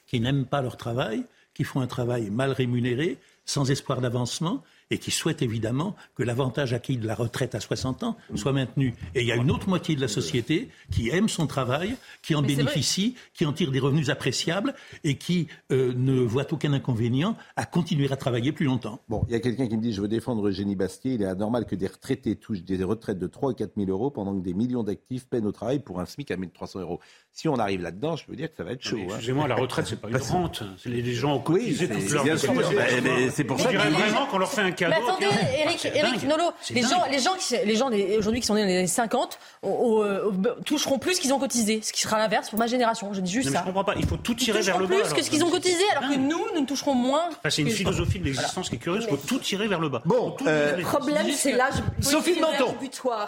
qui n'aiment pas leur travail, qui font un travail mal rémunéré, sans espoir d'avancement, et qui souhaitent évidemment que l'avantage acquis de la retraite à 60 ans soit maintenu. Et il y a une autre moitié de la société qui aime son travail, qui en Mais bénéficie, qui en tire des revenus appréciables et qui euh, ne voit aucun inconvénient à continuer à travailler plus longtemps. Bon, il y a quelqu'un qui me dit je veux défendre Eugénie Bastier. Il est anormal que des retraités touchent des retraites de 3 ou 4 000 euros pendant que des millions d'actifs peinent au travail pour un SMIC à 1 300 euros. Si on arrive là-dedans, je peux dire que ça va être chaud. hein. Excusez-moi, la retraite, c'est pas une rente. C'est les, gens ont cotisé c'est- toute leur bien vie. sûr. Mais- mais c'est pour ça que- vraiment qu'on leur fait un cadeau. Mais attendez, Eric, c'est Eric. Nolo, les dingue. gens, les gens, qui, les gens aujourd'hui qui sont nés dans les années 50 au- au- euh, toucheront plus qu'ils ont cotisé, ce qui sera l'inverse pour ma génération. Je dis juste Non, ça. je comprends pas. Il faut tout Ils tirer vers le bas. plus alors. que ce qu'ils ont cotisé, alors que nous, nous ne toucherons moins. Enfin, c'est une que- philosophie de l'existence qui est curieuse. Il faut tout tirer vers le bas. Bon, euh. Le problème, c'est l'âge. Sophie de Menton.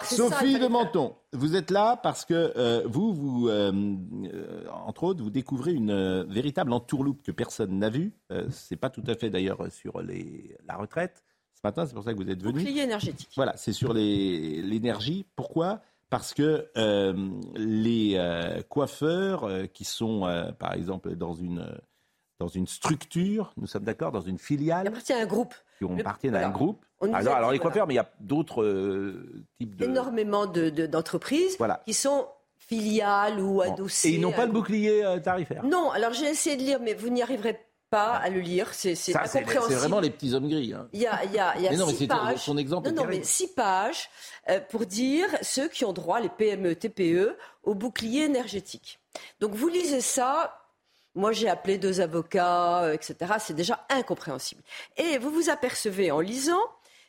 Sophie de Menton, vous êtes là parce que euh, vous, vous euh, euh, entre autres, vous découvrez une euh, véritable entourloupe que personne n'a vue. Euh, c'est pas tout à fait d'ailleurs sur les, la retraite. Ce matin, c'est pour ça que vous êtes venu. Bouclier énergétique. Voilà, c'est sur l'énergie. Pourquoi? Parce que euh, les euh, coiffeurs euh, qui sont, par exemple, dans une, dans une structure, nous sommes d'accord, dans une Il filiale, appartient à un groupe. qui ont appartiennent à un groupe. Alors, alors les voilà. coiffeurs, mais il y a d'autres types de... Énormément de- de- d'entreprises Voilà. qui sont filiales ou Bon. adossées. Et ils n'ont pas le bouclier tarifaire? Non, alors j'ai essayé de lire, mais vous n'y arriverez pas à le lire. C'est c'est Ça, c'est incompréhensible. c'est vraiment les petits hommes gris. hein. Il y a, il y a, il y a Mais non, mais six c'est- pages. son exemple non, non, mais six pages euh, pour dire ceux qui ont droit, les PME, TPE, au bouclier énergétique. Donc vous lisez ça. Moi, j'ai appelé deux avocats, euh, etc. C'est déjà incompréhensible. Et vous vous apercevez en lisant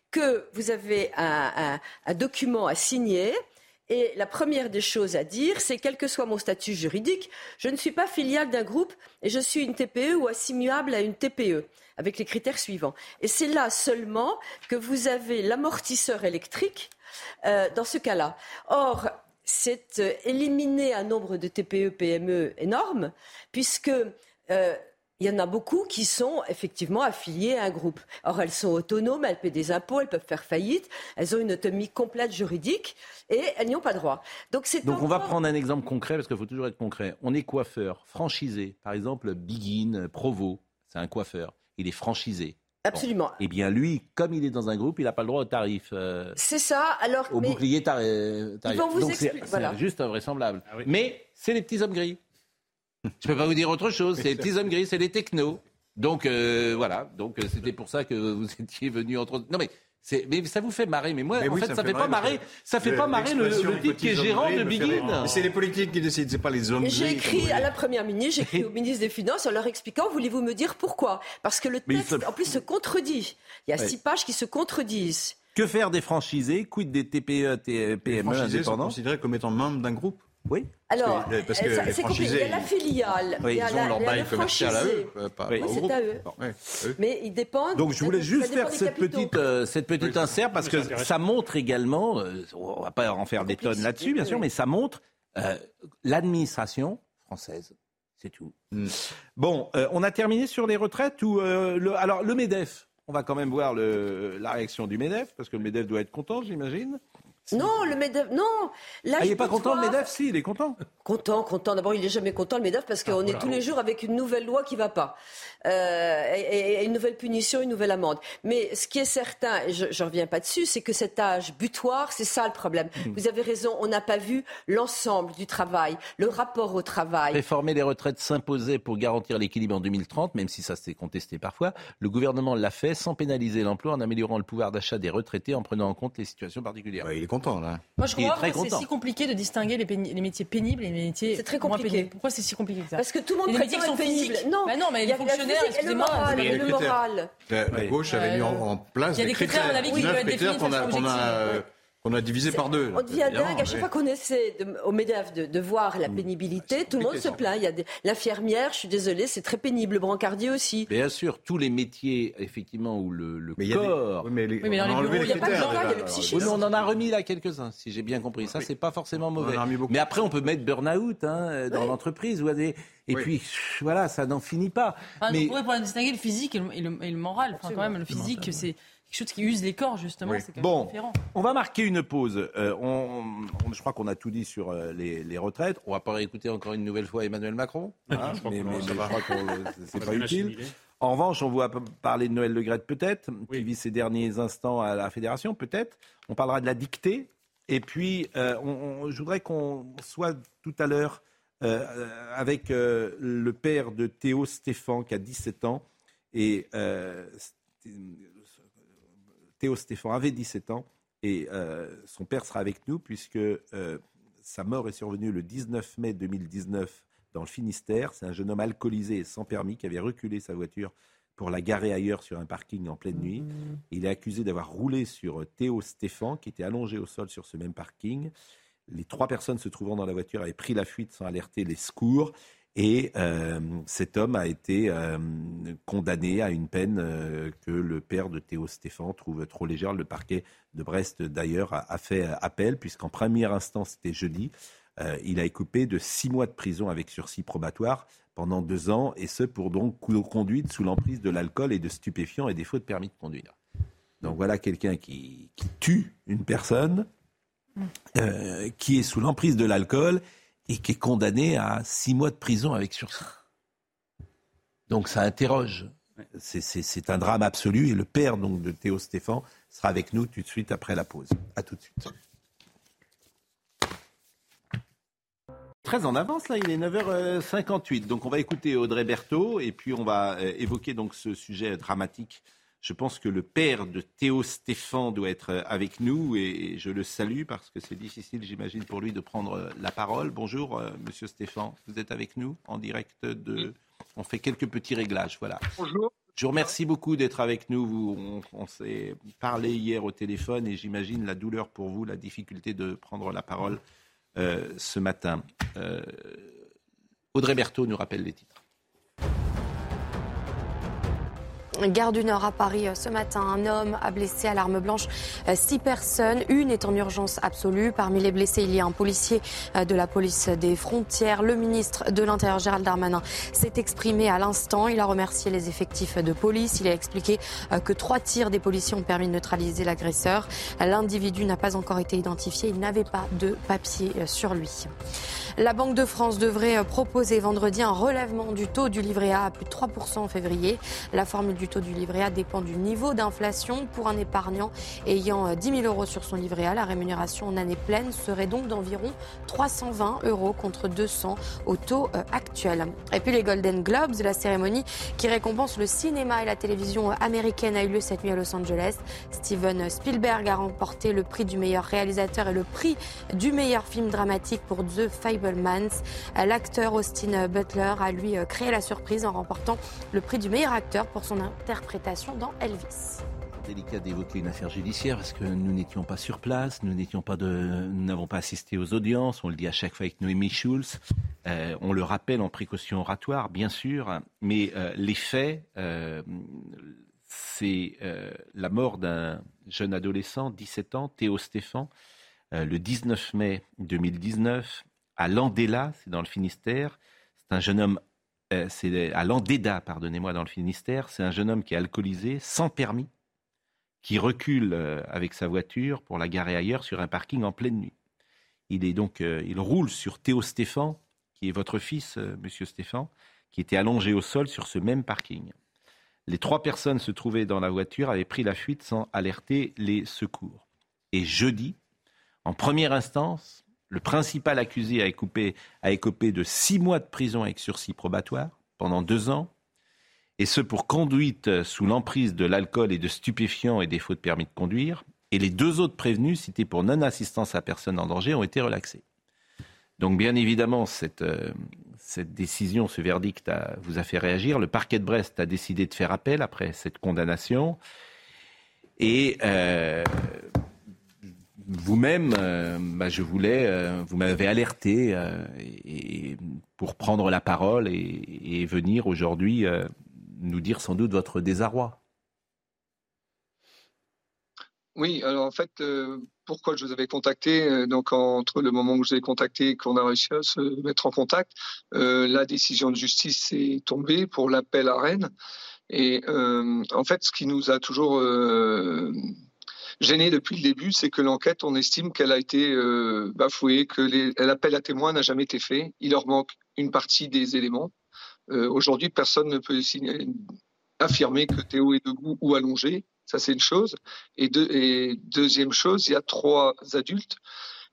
que vous avez un, un- un document à signer. Et la première des choses à dire, c'est quel que soit mon statut juridique, je ne suis pas filiale d'un groupe et je suis une TPE ou assimilable à une TPE, avec les critères suivants. Et c'est là seulement que vous avez l'amortisseur électrique euh, dans ce cas-là. Or, c'est euh, éliminer un nombre de TPE, PME énorme, puisque euh, il y en a beaucoup qui sont effectivement affiliées à un groupe. Or, elles sont autonomes, elles paient des impôts, elles peuvent faire faillite, elles ont une autonomie complète juridique et elles n'y ont pas droit. Donc, c'est Donc on va prendre un exemple concret parce qu'il faut toujours être concret. On est coiffeur, franchisé. Par exemple, Biguin, Provo, c'est un coiffeur. Il est franchisé. Absolument. Eh bien lui, comme il est dans un groupe, il n'a pas le droit au tarif. euh, C'est ça. Alors, au mais bouclier tar- tarif. vont vous Donc c'est expliquer- c'est voilà. juste invraisemblable. Mais c'est les petits hommes gris. Je peux pas vous dire autre chose. C'est les petits hommes gris, c'est les technos. Donc euh, voilà. Donc euh, c'était pour ça que vous étiez venu entre autres. Non mais. c'est- Mais ça vous fait marrer, mais moi, Mais en oui, fait, ça, fait pas marrer. Ça fait pas marrer le, le type qui est gérant de. Biguin. C'est les politiques qui décident, c'est pas les hommes j'ai écrit à la Première ministre, j'ai écrit au <laughs> ministre des Finances en leur expliquant, voulez-vous me dire pourquoi? Parce que le texte, en plus, se contredit. Il y a Ouais. six pages qui se contredisent. Que faire des franchisés Quid des TPE, T- Les PME franchisés sont indépendants? considérés comme étant membres d'un groupe. Oui. Alors, que- parce que euh, c'est compliqué. Il y a la filiale, Oui, il y a ils la- ont leur bail commercial à eux, euh, pas, Oui, au c'est groupe. à eux. Bon, ouais, eux. Mais ils dépendent. Donc je voulais juste faire cette petite, euh, cette petite insert parce que ça montre également, euh, on va pas en faire des tonnes là-dessus bien sûr, mais ça montre euh, l'administration française. C'est tout. Bon, euh, on a terminé sur les retraites ou euh, le, alors le Medef. On va quand même voir le, la réaction du Medef parce que le Medef doit être content, j'imagine. Non, le MEDEF, non. Ah, il n'est pas content, le MEDEF Si, il est content. Content, content. D'abord, il n'est jamais content, le MEDEF, parce qu'on Ah, est tous les jours avec une nouvelle loi qui ne va pas. Euh, et, et une nouvelle punition, une nouvelle amende. Mais ce qui est certain, et je ne reviens pas dessus, c'est que cet âge butoir, c'est ça le problème. Hmm. Vous avez raison, on n'a pas vu l'ensemble du travail, le rapport au travail. Réformer les retraites s'imposait pour garantir l'équilibre en 2030, même si ça s'est contesté parfois. Le gouvernement l'a fait sans pénaliser l'emploi, en améliorant le pouvoir d'achat des retraités, en prenant en compte les situations particulières. il est content, là. Moi, je crois que c'est si compliqué de distinguer les, péni- les métiers pénibles et les métiers C'est très moins compliqué. pénibles. Pourquoi c'est si compliqué que ça Parce que tout le monde les métiers qui sont être pénible. physiques. Non, Bah non, mais il y les fonctionnaires, le excusez-moi. le critères. moral. La, la gauche avait mis en, en place il y a des des critères, à mon avis, qui doivent être critères définis qu'on a, divisé par deux. On devient dingue à chaque oui. fois qu'on essaie de- au MEDEF de, de voir la pénibilité. Tout le monde se plaint. Il y a des- l'infirmière, je suis désolée, c'est très pénible. Le brancardier aussi. Bien sûr, tous les métiers, effectivement, où le, le Mais des- corps. oui, mais les- Oui, mais dans on les bureaux, il y a pas de moral, il y a le psychisme. Oui, mais on en a remis là quelques-uns, si j'ai bien compris. Ça, c'est pas forcément mauvais. en a remis beaucoup. Mais après, on peut mettre burn-out hein, dans l'entreprise. ou des- Et Oui. puis, voilà, ça n'en finit pas. Enfin, mais On pourrait distinguer le physique et le, et le- et le moral. Enfin, quand même, le physique, c'est quelque chose qui use les corps, justement. C'est quand même Bon, différent. on va marquer une pause. Euh, on, on- je crois qu'on a tout dit sur euh, les, les retraites. On va pas réécouter encore une nouvelle fois Emmanuel Macron. hein, <laughs> Je crois mais je crois que c'est pas utile. En revanche, on va parler de Noël Le Graët peut-être, Oui. qui vit ses derniers instants à la fédération peut-être. On parlera de la dictée. Et puis, euh, on- on- je voudrais qu'on soit tout à l'heure avec euh, le père de Théo Stéphan, qui a 17 ans. Et euh, Théo Stéphan avait 17 ans et euh, son père sera avec nous puisque euh, sa mort est survenue le 19 mai 2019 dans le Finistère. C'est un jeune homme alcoolisé et sans permis qui avait reculé sa voiture pour la garer ailleurs sur un parking en pleine nuit. Il est accusé d'avoir roulé sur Théo Stéphan qui était allongé au sol sur ce même parking. Les trois personnes se trouvant dans la voiture avaient pris la fuite sans alerter les secours. Et euh, cet homme a été euh, condamné à une peine euh, que le père de Théo Stéphan trouve trop légère. Le parquet de Brest, d'ailleurs, a, a fait appel, puisqu'en première instance, c'était jeudi. Il a écopé de six mois de prison avec sursis probatoire pendant deux ans, et ce pour donc conduite sous l'emprise de l'alcool et de stupéfiants et défaut de permis de conduire. Donc voilà quelqu'un qui, qui tue une personne, euh, qui est sous l'emprise de l'alcool et qui est condamné à six mois de prison avec sursis. Donc ça interroge. C'est- un drame absolu et le père donc de Théo Stéphan sera avec nous tout de suite après la pause. À tout de suite. Très en avance là, il est 9h58. Donc on va écouter Audrey Berthaud et puis on va euh, évoquer donc ce sujet dramatique. Je pense que le père de Théo Stéphan doit être euh, avec nous et je le salue parce que c'est difficile, j'imagine, pour lui de prendre euh, la parole. Bonjour, euh, Monsieur Stéphan, vous êtes avec nous en direct de. On fait quelques petits réglages, voilà. Bonjour. Je vous remercie beaucoup d'être avec nous. Vous- On, on s'est parlé hier au téléphone et j'imagine la douleur pour vous, la difficulté de prendre la parole euh, ce matin. Euh, Audrey Berthaud nous rappelle les titres. Gare du Nord à Paris euh, ce matin, un homme a blessé à l'arme blanche euh, six personnes. Une est en urgence absolue. Parmi les blessés, il y a un policier euh, de la police des frontières. Le ministre de l'Intérieur, Gérald Darmanin, s'est exprimé à l'instant. Il a remercié les effectifs de police. Il a expliqué que trois tirs des policiers ont permis de neutraliser l'agresseur. L'individu n'a pas encore été identifié. Il n'avait pas de papier sur lui. La Banque de France devrait proposer vendredi un relèvement du taux du livret A à plus de 3% en février. La formule du taux du livret A dépend du niveau d'inflation. Pour un épargnant ayant euh, 10 000 euros sur son livret A, la rémunération en année pleine serait donc d'environ 320 euros contre 200 au taux euh, actuel. Et puis les Golden Globes, la cérémonie qui récompense le cinéma et la télévision américaine a eu lieu cette nuit à Los Angeles. Steven Spielberg a remporté le prix du meilleur réalisateur et le prix du meilleur film dramatique pour The Fablemans. L'acteur Austin Butler a lui euh, créé la surprise en remportant le prix du meilleur acteur pour son interprétation dans Elvis. délicat d'évoquer une affaire judiciaire parce que nous n'étions pas sur place, nous n'étions pas n'avons pas assisté aux audiences. On le dit à chaque fois avec Noémie Schulz. Euh, on le rappelle en précaution oratoire, bien sûr, mais euh, les faits, euh, c'est la mort d'un jeune adolescent, 17 ans, Théo Stéphan, le 19 mai 2019 à Landella, c'est dans le Finistère. C'est un jeune homme, c'est à Landéda, pardonnez-moi, dans le Finistère. C'est un jeune homme qui est alcoolisé, sans permis qui recule euh, avec sa voiture pour la garer ailleurs sur un parking en pleine nuit. Il est donc, euh, il roule sur Théo Stéphan, qui est votre fils, euh, Monsieur Stéphan, qui était allongé au sol sur ce même parking. Les trois personnes se trouvaient dans la voiture avaient pris la fuite sans alerter les secours. Et jeudi, en première instance, le principal accusé a écopé, a de six mois de prison avec sursis probatoire pendant deux ans, et ce pour conduite sous l'emprise de l'alcool et de stupéfiants et défaut de permis de conduire. Et les deux autres prévenus, cités pour non-assistance à personne en danger, ont été relaxés. Donc bien évidemment, cette, euh, décision, ce verdict vous a fait réagir. Le parquet de Brest a décidé de faire appel après cette condamnation. Et euh, vous-même, euh, bah, je voulais, euh, vous m'avez alerté euh, pour prendre la parole et, venir aujourd'hui nous dire sans doute votre désarroi. Oui, alors en fait, pourquoi je vous avais contacté Donc entre le moment où je vous ai contacté et qu'on a réussi à se mettre en contact, la décision de justice est tombée pour l'appel à Rennes. Et en fait, ce qui nous a toujours gêné depuis le début, c'est que l'enquête, on estime qu'elle a été euh, bafouée, que l'appel à témoins n'a jamais été fait. Il leur manque une partie des éléments. Euh, aujourd'hui, personne ne peut affirmer que Théo est debout ou allongé. Ça, c'est une chose. Et, deuxième chose, il y a trois adultes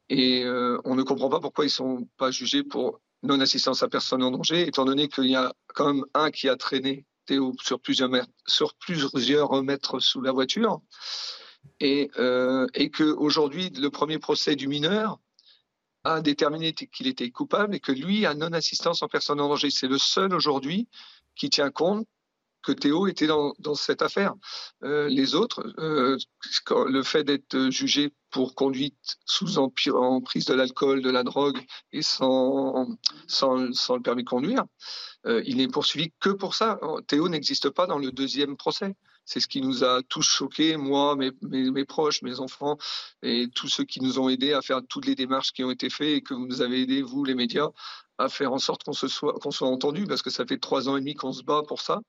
et euh, on ne comprend pas pourquoi ils sont pas jugés pour non-assistance à personne en danger, étant donné qu'il y a quand même un qui a traîné Théo sur plusieurs sur plusieurs mètres sous la voiture et, euh, et qu'aujourd'hui, le premier procès du mineur a déterminé qu'il était coupable et que lui a non-assistance en personne en danger. C'est le seul aujourd'hui qui tient compte que Théo était dans, cette affaire. Euh, les autres, euh, le fait d'être jugé pour conduite sous emprise de l'alcool, de la drogue et sans le permis de conduire, euh, il n'est poursuivi que pour ça. Théo n'existe pas dans le deuxième procès. C'est ce qui nous a tous choqués, moi, mes, proches, mes enfants et tous ceux qui nous ont aidés à faire toutes les démarches qui ont été faites et que vous nous avez aidés, vous, les médias, à faire en sorte qu'on soit, qu'on soit entendu parce que ça fait trois ans et demi qu'on se bat pour ça.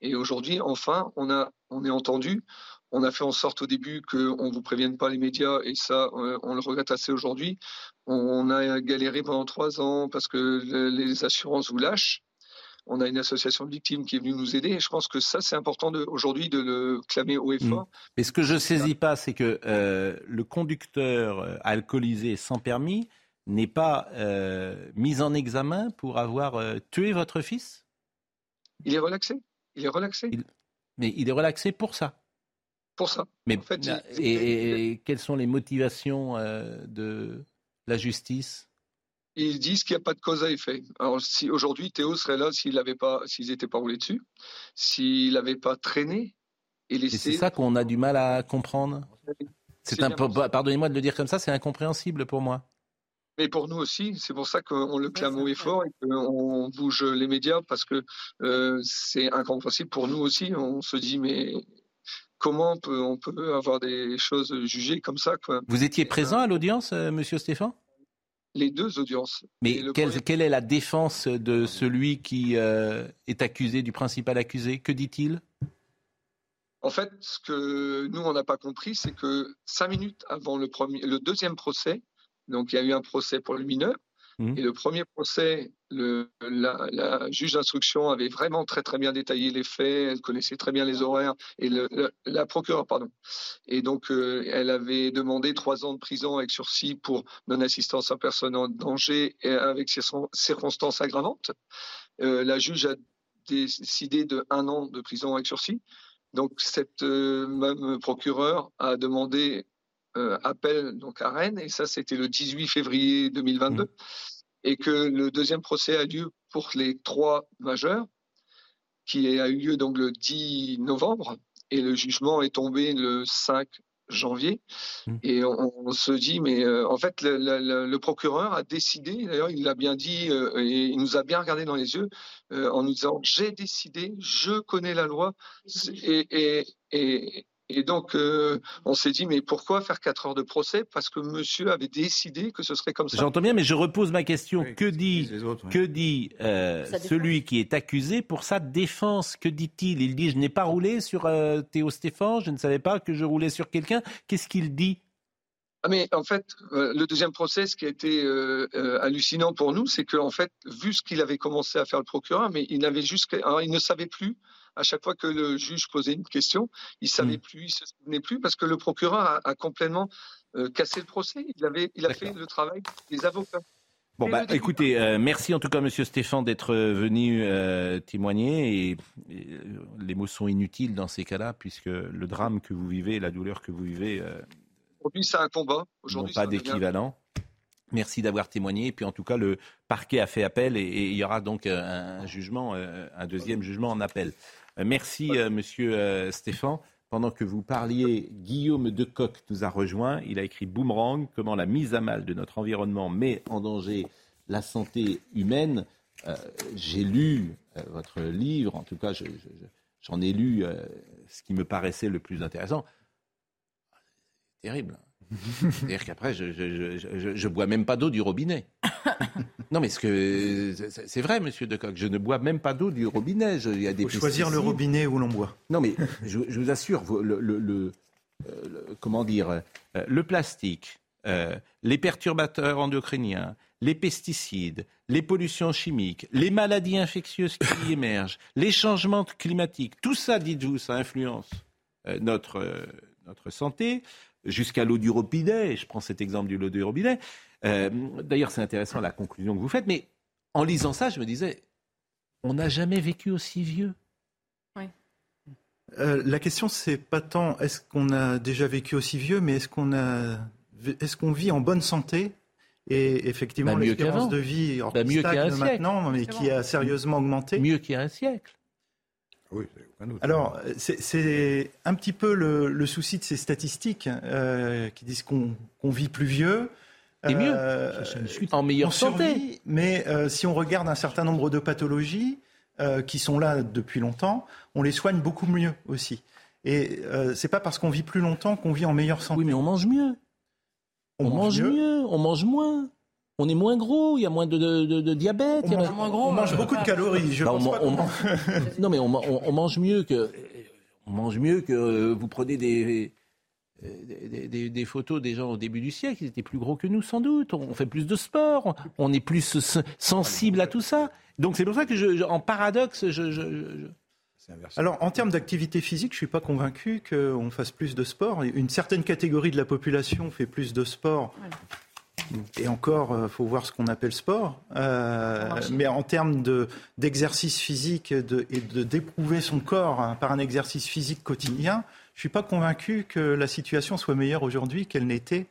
Et aujourd'hui, enfin, on, a, on est entendu. On a fait en sorte au début qu'on ne vous prévienne pas les médias et ça, euh, on le regrette assez aujourd'hui. On a galéré pendant trois ans parce que les assurances vous lâchent on a une association de victimes qui est venue nous aider. Et je pense que ça, c'est important aujourd'hui de le clamer haut et mm. fort. Mais ce que je ne saisis pas, c'est que euh, le conducteur euh, alcoolisé sans permis n'est pas euh, mis en examen pour avoir tué votre fils? Il est relaxé. Il est relaxé. Mais il est relaxé pour ça. Pour ça. Mais et, quelles sont les motivations de la justice? Ils disent qu'il n'y a pas de cause à effet. Alors, si aujourd'hui Théo serait là s'il n'avait pas, s'ils n'étaient pas roulés dessus, s'il n'avait pas traîné et laissé. C'est ça qu'on a du mal à comprendre. C'est un pardonnez-moi de le dire comme ça, c'est incompréhensible pour moi. Mais pour nous aussi, c'est pour ça qu'on le clame haut et fort et qu'on bouge les médias parce que euh, c'est incompréhensible pour nous aussi. On se dit mais comment on peut, on peut avoir des choses jugées comme ça quoi? Vous étiez présent à l'audience, euh, Monsieur Stéphane? Les deux audiences. Mais quelle, est la défense de celui qui euh, est accusé, du principal accusé? Que dit-il? En fait, ce que nous, on n'a pas compris, c'est que cinq minutes avant le, premier, le deuxième procès, donc il y a eu un procès pour le mineur, Mmh. Et le premier procès, la, juge d'instruction avait vraiment très très bien détaillé les faits, elle connaissait très bien les horaires, et la procureure, pardon. Et donc, euh, elle avait demandé trois ans de prison avec sursis pour non-assistance à personne en danger et avec circonstances aggravantes. Euh, la juge a décidé de un an de prison avec sursis. Donc, cette euh, même procureure a demandé appel donc à Rennes, et ça c'était le 18 février 2022, mmh. Et que le deuxième procès a lieu pour les trois majeurs, qui a eu lieu donc le 10 novembre, et le jugement est tombé le 5 janvier. Mmh. Et on, se dit, mais euh, en fait, le, procureur a décidé, d'ailleurs, il l'a bien dit, euh, et il nous a bien regardé dans les yeux, en nous disant, j'ai décidé, je connais la loi, et, et, Et donc, euh, on s'est dit, mais pourquoi faire 4 heures de procès? Parce que monsieur avait décidé que ce serait comme ça. J'entends bien, mais je repose ma question. que dit, que dit euh, défense. celui qui est accusé pour sa défense? Que dit-il? Il dit Je n'ai pas roulé sur euh, Théo Stéphane, je ne savais pas que je roulais sur quelqu'un. Qu'est-ce qu'il dit? Ah, mais en fait, euh, le deuxième procès, ce qui a été euh, euh, hallucinant pour nous, c'est qu'en fait, vu ce qu'il avait commencé à faire le procureur, mais il n'avait juste, alors, il ne savait plus. À chaque fois que le juge posait une question, il savait plus, il se souvenait plus, parce que le procureur a, a complètement cassé le procès. Il avait, il a fait le travail des avocats. Bon, bah, écoutez, euh, merci en tout cas, Monsieur Stéphane, d'être venu euh, témoigner. Et, et, les mots sont inutiles dans ces cas-là, puisque le drame que vous vivez, la douleur que vous vivez, euh, Aujourd'hui, c'est un combat. n'ont Aujourd'hui, pas d'équivalent. Merci d'avoir témoigné. Et puis, en tout cas, le parquet a fait appel et, et il y aura donc euh, un, jugement, euh, un deuxième jugement en appel. Euh, Merci, Monsieur Stéphane. Pendant que vous parliez, Guillaume Decoq nous a rejoint. Il a écrit Boomerang, comment la mise à mal de notre environnement met en danger la santé humaine. Euh, J'ai lu euh, votre livre, en tout cas, je- je- je- j'en ai lu euh, ce qui me paraissait le plus intéressant. Terrible. C'est-à-dire qu'après, je, je, je, je- je bois même pas d'eau du robinet. Non, mais ce que c'est vrai, Monsieur Decoq, je ne bois même pas d'eau du robinet. Je- Il y a des faut choisir le robinet où l'on boit. Non, mais je, vous assure, vous- le, le- le- euh, le- comment dire, euh, le plastique, euh, les perturbateurs endocriniens, les pesticides, les pollutions chimiques, les maladies infectieuses qui émergent, les changements climatiques, tout ça, dites-vous, ça influence euh, notre, euh, notre santé, jusqu'à l'eau du robinet. Je prends cet exemple du l'eau du robinet. Euh, D'ailleurs, c'est intéressant la conclusion que vous faites, mais en lisant ça, je me disais, on n'a jamais vécu aussi vieux. Euh, la question, c'est pas tant est-ce qu'on a déjà vécu aussi vieux, mais est-ce qu'on a, est-ce qu'on vit en bonne santé? Et effectivement, Bah, l'espérance de vie Bah, mieux qu'il y a un stagne siècle. maintenant, mais qui a sérieusement augmenté. Mieux qu'il y a un siècle. Oui, aucun doute. Alors, c'est- un petit peu le, le souci de ces statistiques euh, qui disent qu'on vit plus vieux. Et mieux. Euh, En meilleure santé. mais euh, si on regarde un certain nombre de pathologies euh, qui sont là depuis longtemps, on les soigne beaucoup mieux aussi. Et euh, c'est pas parce qu'on vit plus longtemps qu'on vit en meilleure santé. Oui, mais on mange mieux. On, mange mieux. on mange moins. On est moins gros, il y a moins de, de- de- de diabète. On il y a- mange- on mange on mange beaucoup de calories, je Bah, pense on, pas on- qu'on- non, mais on, on- on mange mieux que. On mange mieux que euh, vous prenez des, des, des- des- des photos des gens au début du siècle, ils étaient plus gros que nous sans doute. On fait plus de sport, on est plus sensible à tout ça. Donc c'est pour ça que, je, je- en paradoxe, je, je- je- Alors, en termes d'activité physique, je suis pas convaincu qu'on fasse plus de sport. Une certaine catégorie de la population fait plus de sport. Et encore, il faut voir ce qu'on appelle sport. Euh, mais en termes de- d'exercice physique de- et de d'éprouver son corps hein, par un exercice physique quotidien, je suis pas convaincu que la situation soit meilleure aujourd'hui qu'elle n'était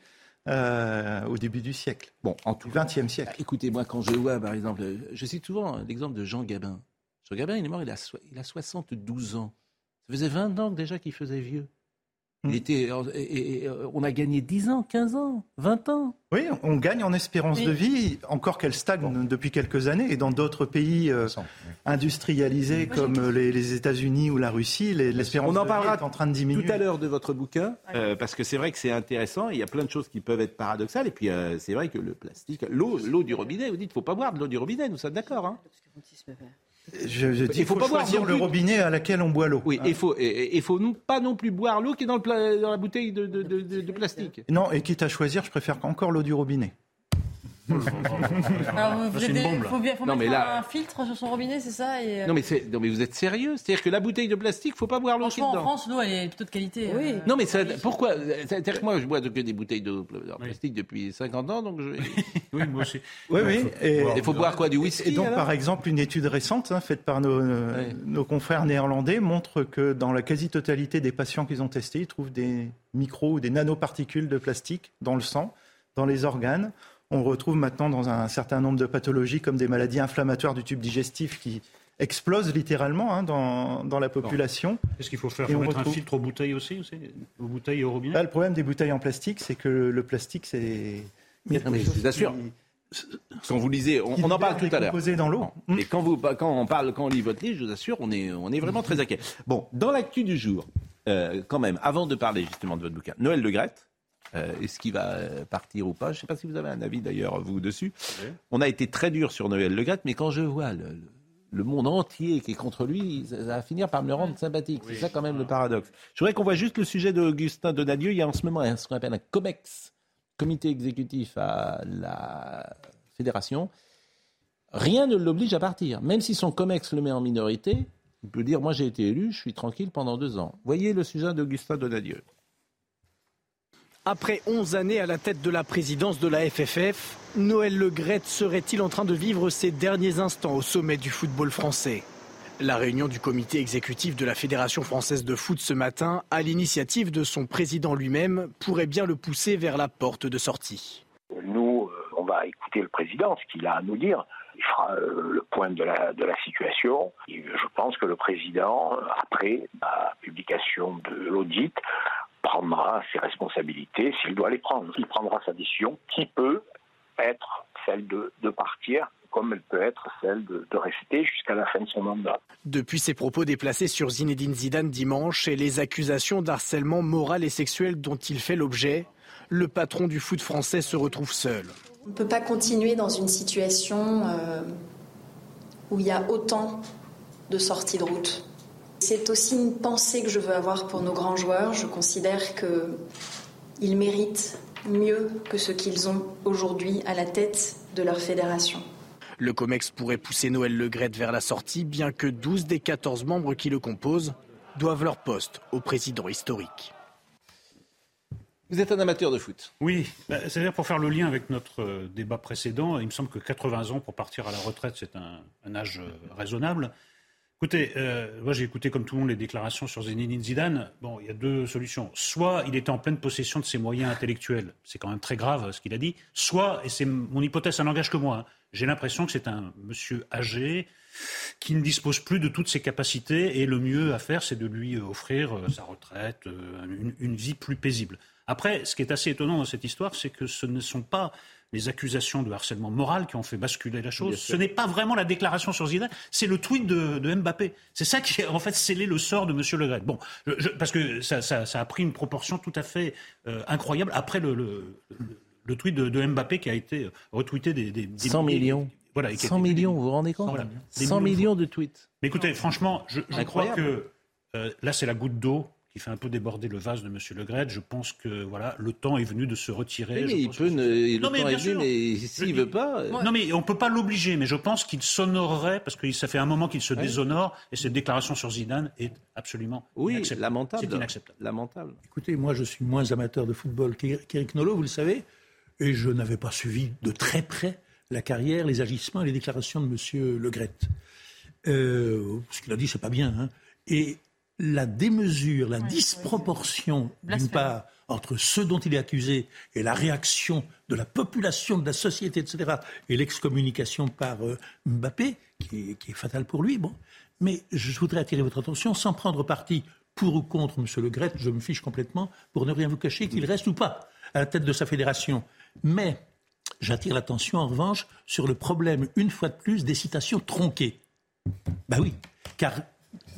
euh, au début du siècle. Bon, en tout XXe siècle. Écoutez, moi, quand je vois, par exemple, je cite souvent l'exemple de Jean Gabin. Jean Gabin, il est mort, il a, so- il a 72 ans. Ça faisait 20 ans déjà qu'il faisait vieux. Il était, et- et- et, euh, on a gagné 10 ans, 15 ans, 20 ans. Oui, on gagne en espérance Oui. de vie, encore qu'elle stagne depuis quelques années. Et dans d'autres pays euh, industrialisés comme euh, les, les États-Unis ou la Russie, les- l'espérance de en vie est en train de diminuer. tout à l'heure de votre bouquin, euh, parce que c'est vrai que c'est intéressant. Il y a plein de choses qui peuvent être paradoxales. Et puis, euh, c'est vrai que le plastique, l'eau, l'eau du robinet, vous dites, faut pas boire de l'eau du robinet. Nous sommes d'accord. Hein Je, je dis Il faut faut, pas boire choisir le robinet à laquelle on boit l'eau. Oui, hein. il faut, et, et faut non- pas non plus boire l'eau qui est dans, le pla- dans la bouteille de, de- de- de- de plastique. Non, et quitte à choisir, je préfère encore l'eau du robinet. <laughs> Alors, vous, vous C'est une êtes- bombe, là. faut bien faut Non, mettre mais là- un filtre sur son robinet, c'est ça et, euh, Non mais, c'est- non mais vous êtes sérieux? C'est-à-dire que la bouteille de plastique, faut pas boire l'eau qui est Franchement, en dedans. France, l'eau, elle est plutôt de qualité. euh, Non mais ça- pourquoi? C'est-à-dire que moi je bois que des bouteilles d'eau en plastique depuis 50 ans, donc je... <laughs> Oui, moi aussi. Oui, oui. Et Il faut boire quoi Du whisky Et donc, alors? par exemple, une étude récente hein, faite par nos, nos confrères néerlandais montre que dans la quasi-totalité des patients qu'ils ont testés, ils trouvent des micros ou des nanoparticules de plastique dans le sang, dans les organes. On retrouve maintenant dans un certain nombre de pathologies comme des maladies inflammatoires du tube digestif qui explosent littéralement hein, dans, dans la population. Qu'est-ce qu'il faut faire Faut on mettre un filtre aux bouteilles aussi, aussi Aux bouteilles et au robinet Là, le problème des bouteilles en plastique, c'est que le plastique, c'est. Non, mais je vous assure, quand vous lisez, on, en parle tout à l'heure. dans l'eau. Et quand, vous, quand, on parle, quand on lit votre livre, je vous assure, on est, on est vraiment très inquiet. Bon, dans l'actu du jour, euh, quand même, avant de parler justement de votre bouquin, Noël Le Grette, euh, est-ce qu'il va euh, partir ou pas Je ne sais pas si vous avez un avis d'ailleurs, vous, dessus. On a été très dur sur Noël Le Grette, mais quand je vois le, le monde entier qui est contre lui, ça va finir par me le rendre sympathique. C'est ça quand même le paradoxe. Je voudrais qu'on voit juste le sujet d'Augustin Donadieu. Il y a en ce moment ce qu'on appelle un COMEX, comité exécutif à la fédération. Rien ne l'oblige à partir. Même si son COMEX le met en minorité, il peut dire, moi j'ai été élu, je suis tranquille pendant deux ans. Voyez le sujet d'Augustin Donadieu. Après 11 années à la tête de la présidence de la FFF, Noël Le serait-il en train de vivre ses derniers instants au sommet du football français? La réunion du comité exécutif de la Fédération française de foot ce matin, à l'initiative de son président lui-même, pourrait bien le pousser vers la porte de sortie. Nous, euh, on va écouter le président, ce qu'il a à nous dire. Il fera euh, le point de la, de la situation. je pense que le président, après la publication de l'audit, prendra ses responsabilités s'il doit les prendre. Il prendra sa décision qui peut être celle de, partir comme elle peut être celle de, de rester jusqu'à la fin de son mandat. Depuis ses propos déplacés sur Zinedine Zidane dimanche et les accusations d'harcèlement moral et sexuel dont il fait l'objet, le patron du foot français se retrouve seul. On ne peut pas continuer dans une situation euh, où il y a autant de sorties de route. C'est aussi une pensée que je veux avoir pour nos grands joueurs. Je considère qu'ils méritent mieux que ce qu'ils ont aujourd'hui à la tête de leur fédération. Le COMEX pourrait pousser Noël Legrette vers la sortie, bien que 12 des 14 membres qui le composent doivent leur poste au président historique. Vous êtes un amateur de foot Oui, bah, c'est-à-dire pour faire le lien avec notre euh, débat précédent, il me semble que 80 ans pour partir à la retraite, c'est un, âge euh, raisonnable. Écoutez, euh, moi j'ai écouté comme tout le monde les déclarations sur Zinedine Zidane. Bon, il y a deux solutions. Soit il était en pleine possession de ses moyens intellectuels, c'est quand même très grave ce qu'il a dit. Soit, et c'est mon hypothèse, ça n'engage que moi, hein, j'ai l'impression que c'est un monsieur âgé qui ne dispose plus de toutes ses capacités et le mieux à faire, c'est de lui offrir euh, sa retraite, euh, une vie plus paisible. Après, ce qui est assez étonnant dans cette histoire, c'est que ce ne sont pas les accusations de harcèlement moral qui ont fait basculer la chose. Ce n'est pas vraiment la déclaration sur Zidane, c'est le tweet de, Mbappé. C'est ça qui a en fait scellé le sort de M. Le Gret. Bon, parce que ça, a pris une proportion tout à fait euh, incroyable après le, le, tweet de, Mbappé qui a été retweeté des, des, 100 millions. Voilà, 100 millions, vous vous rendez compte 100, millions, de tweets. Mais écoutez, franchement, je, crois que euh, là, c'est la goutte d'eau qui fait un peu déborder le vase de M. Le Gret. Je pense que voilà, le temps est venu de se retirer. mais il peut, le temps est venu, mais s'il ne veut pas. Euh, non, mais on ne peut pas l'obliger, mais je pense qu'il s'honorerait, parce que ça fait un moment qu'il se déshonore, et cette déclaration sur Zidane est absolument oui, lamentable. C'est inacceptable. Lamentable. Écoutez, moi, je suis moins amateur de football qu'Éric Nolot, vous le savez, et je n'avais pas suivi de très près la carrière, les agissements et les déclarations de M. Le Gret. Euh, ce qu'il a dit, c'est pas bien. Hein. Et la démesure, la disproportion, d'une part, entre ce dont il est accusé et la réaction de la population, de la société, etc., et l'excommunication par euh, Mbappé, qui est, fatale pour lui. Bon. Mais je voudrais attirer votre attention, sans prendre parti pour ou contre M. Le Gret, je me fiche complètement, pour ne rien vous cacher, qu'il reste ou pas à la tête de sa fédération. Mais j'attire l'attention, en revanche, sur le problème, une fois de plus, des citations tronquées. Ben oui, car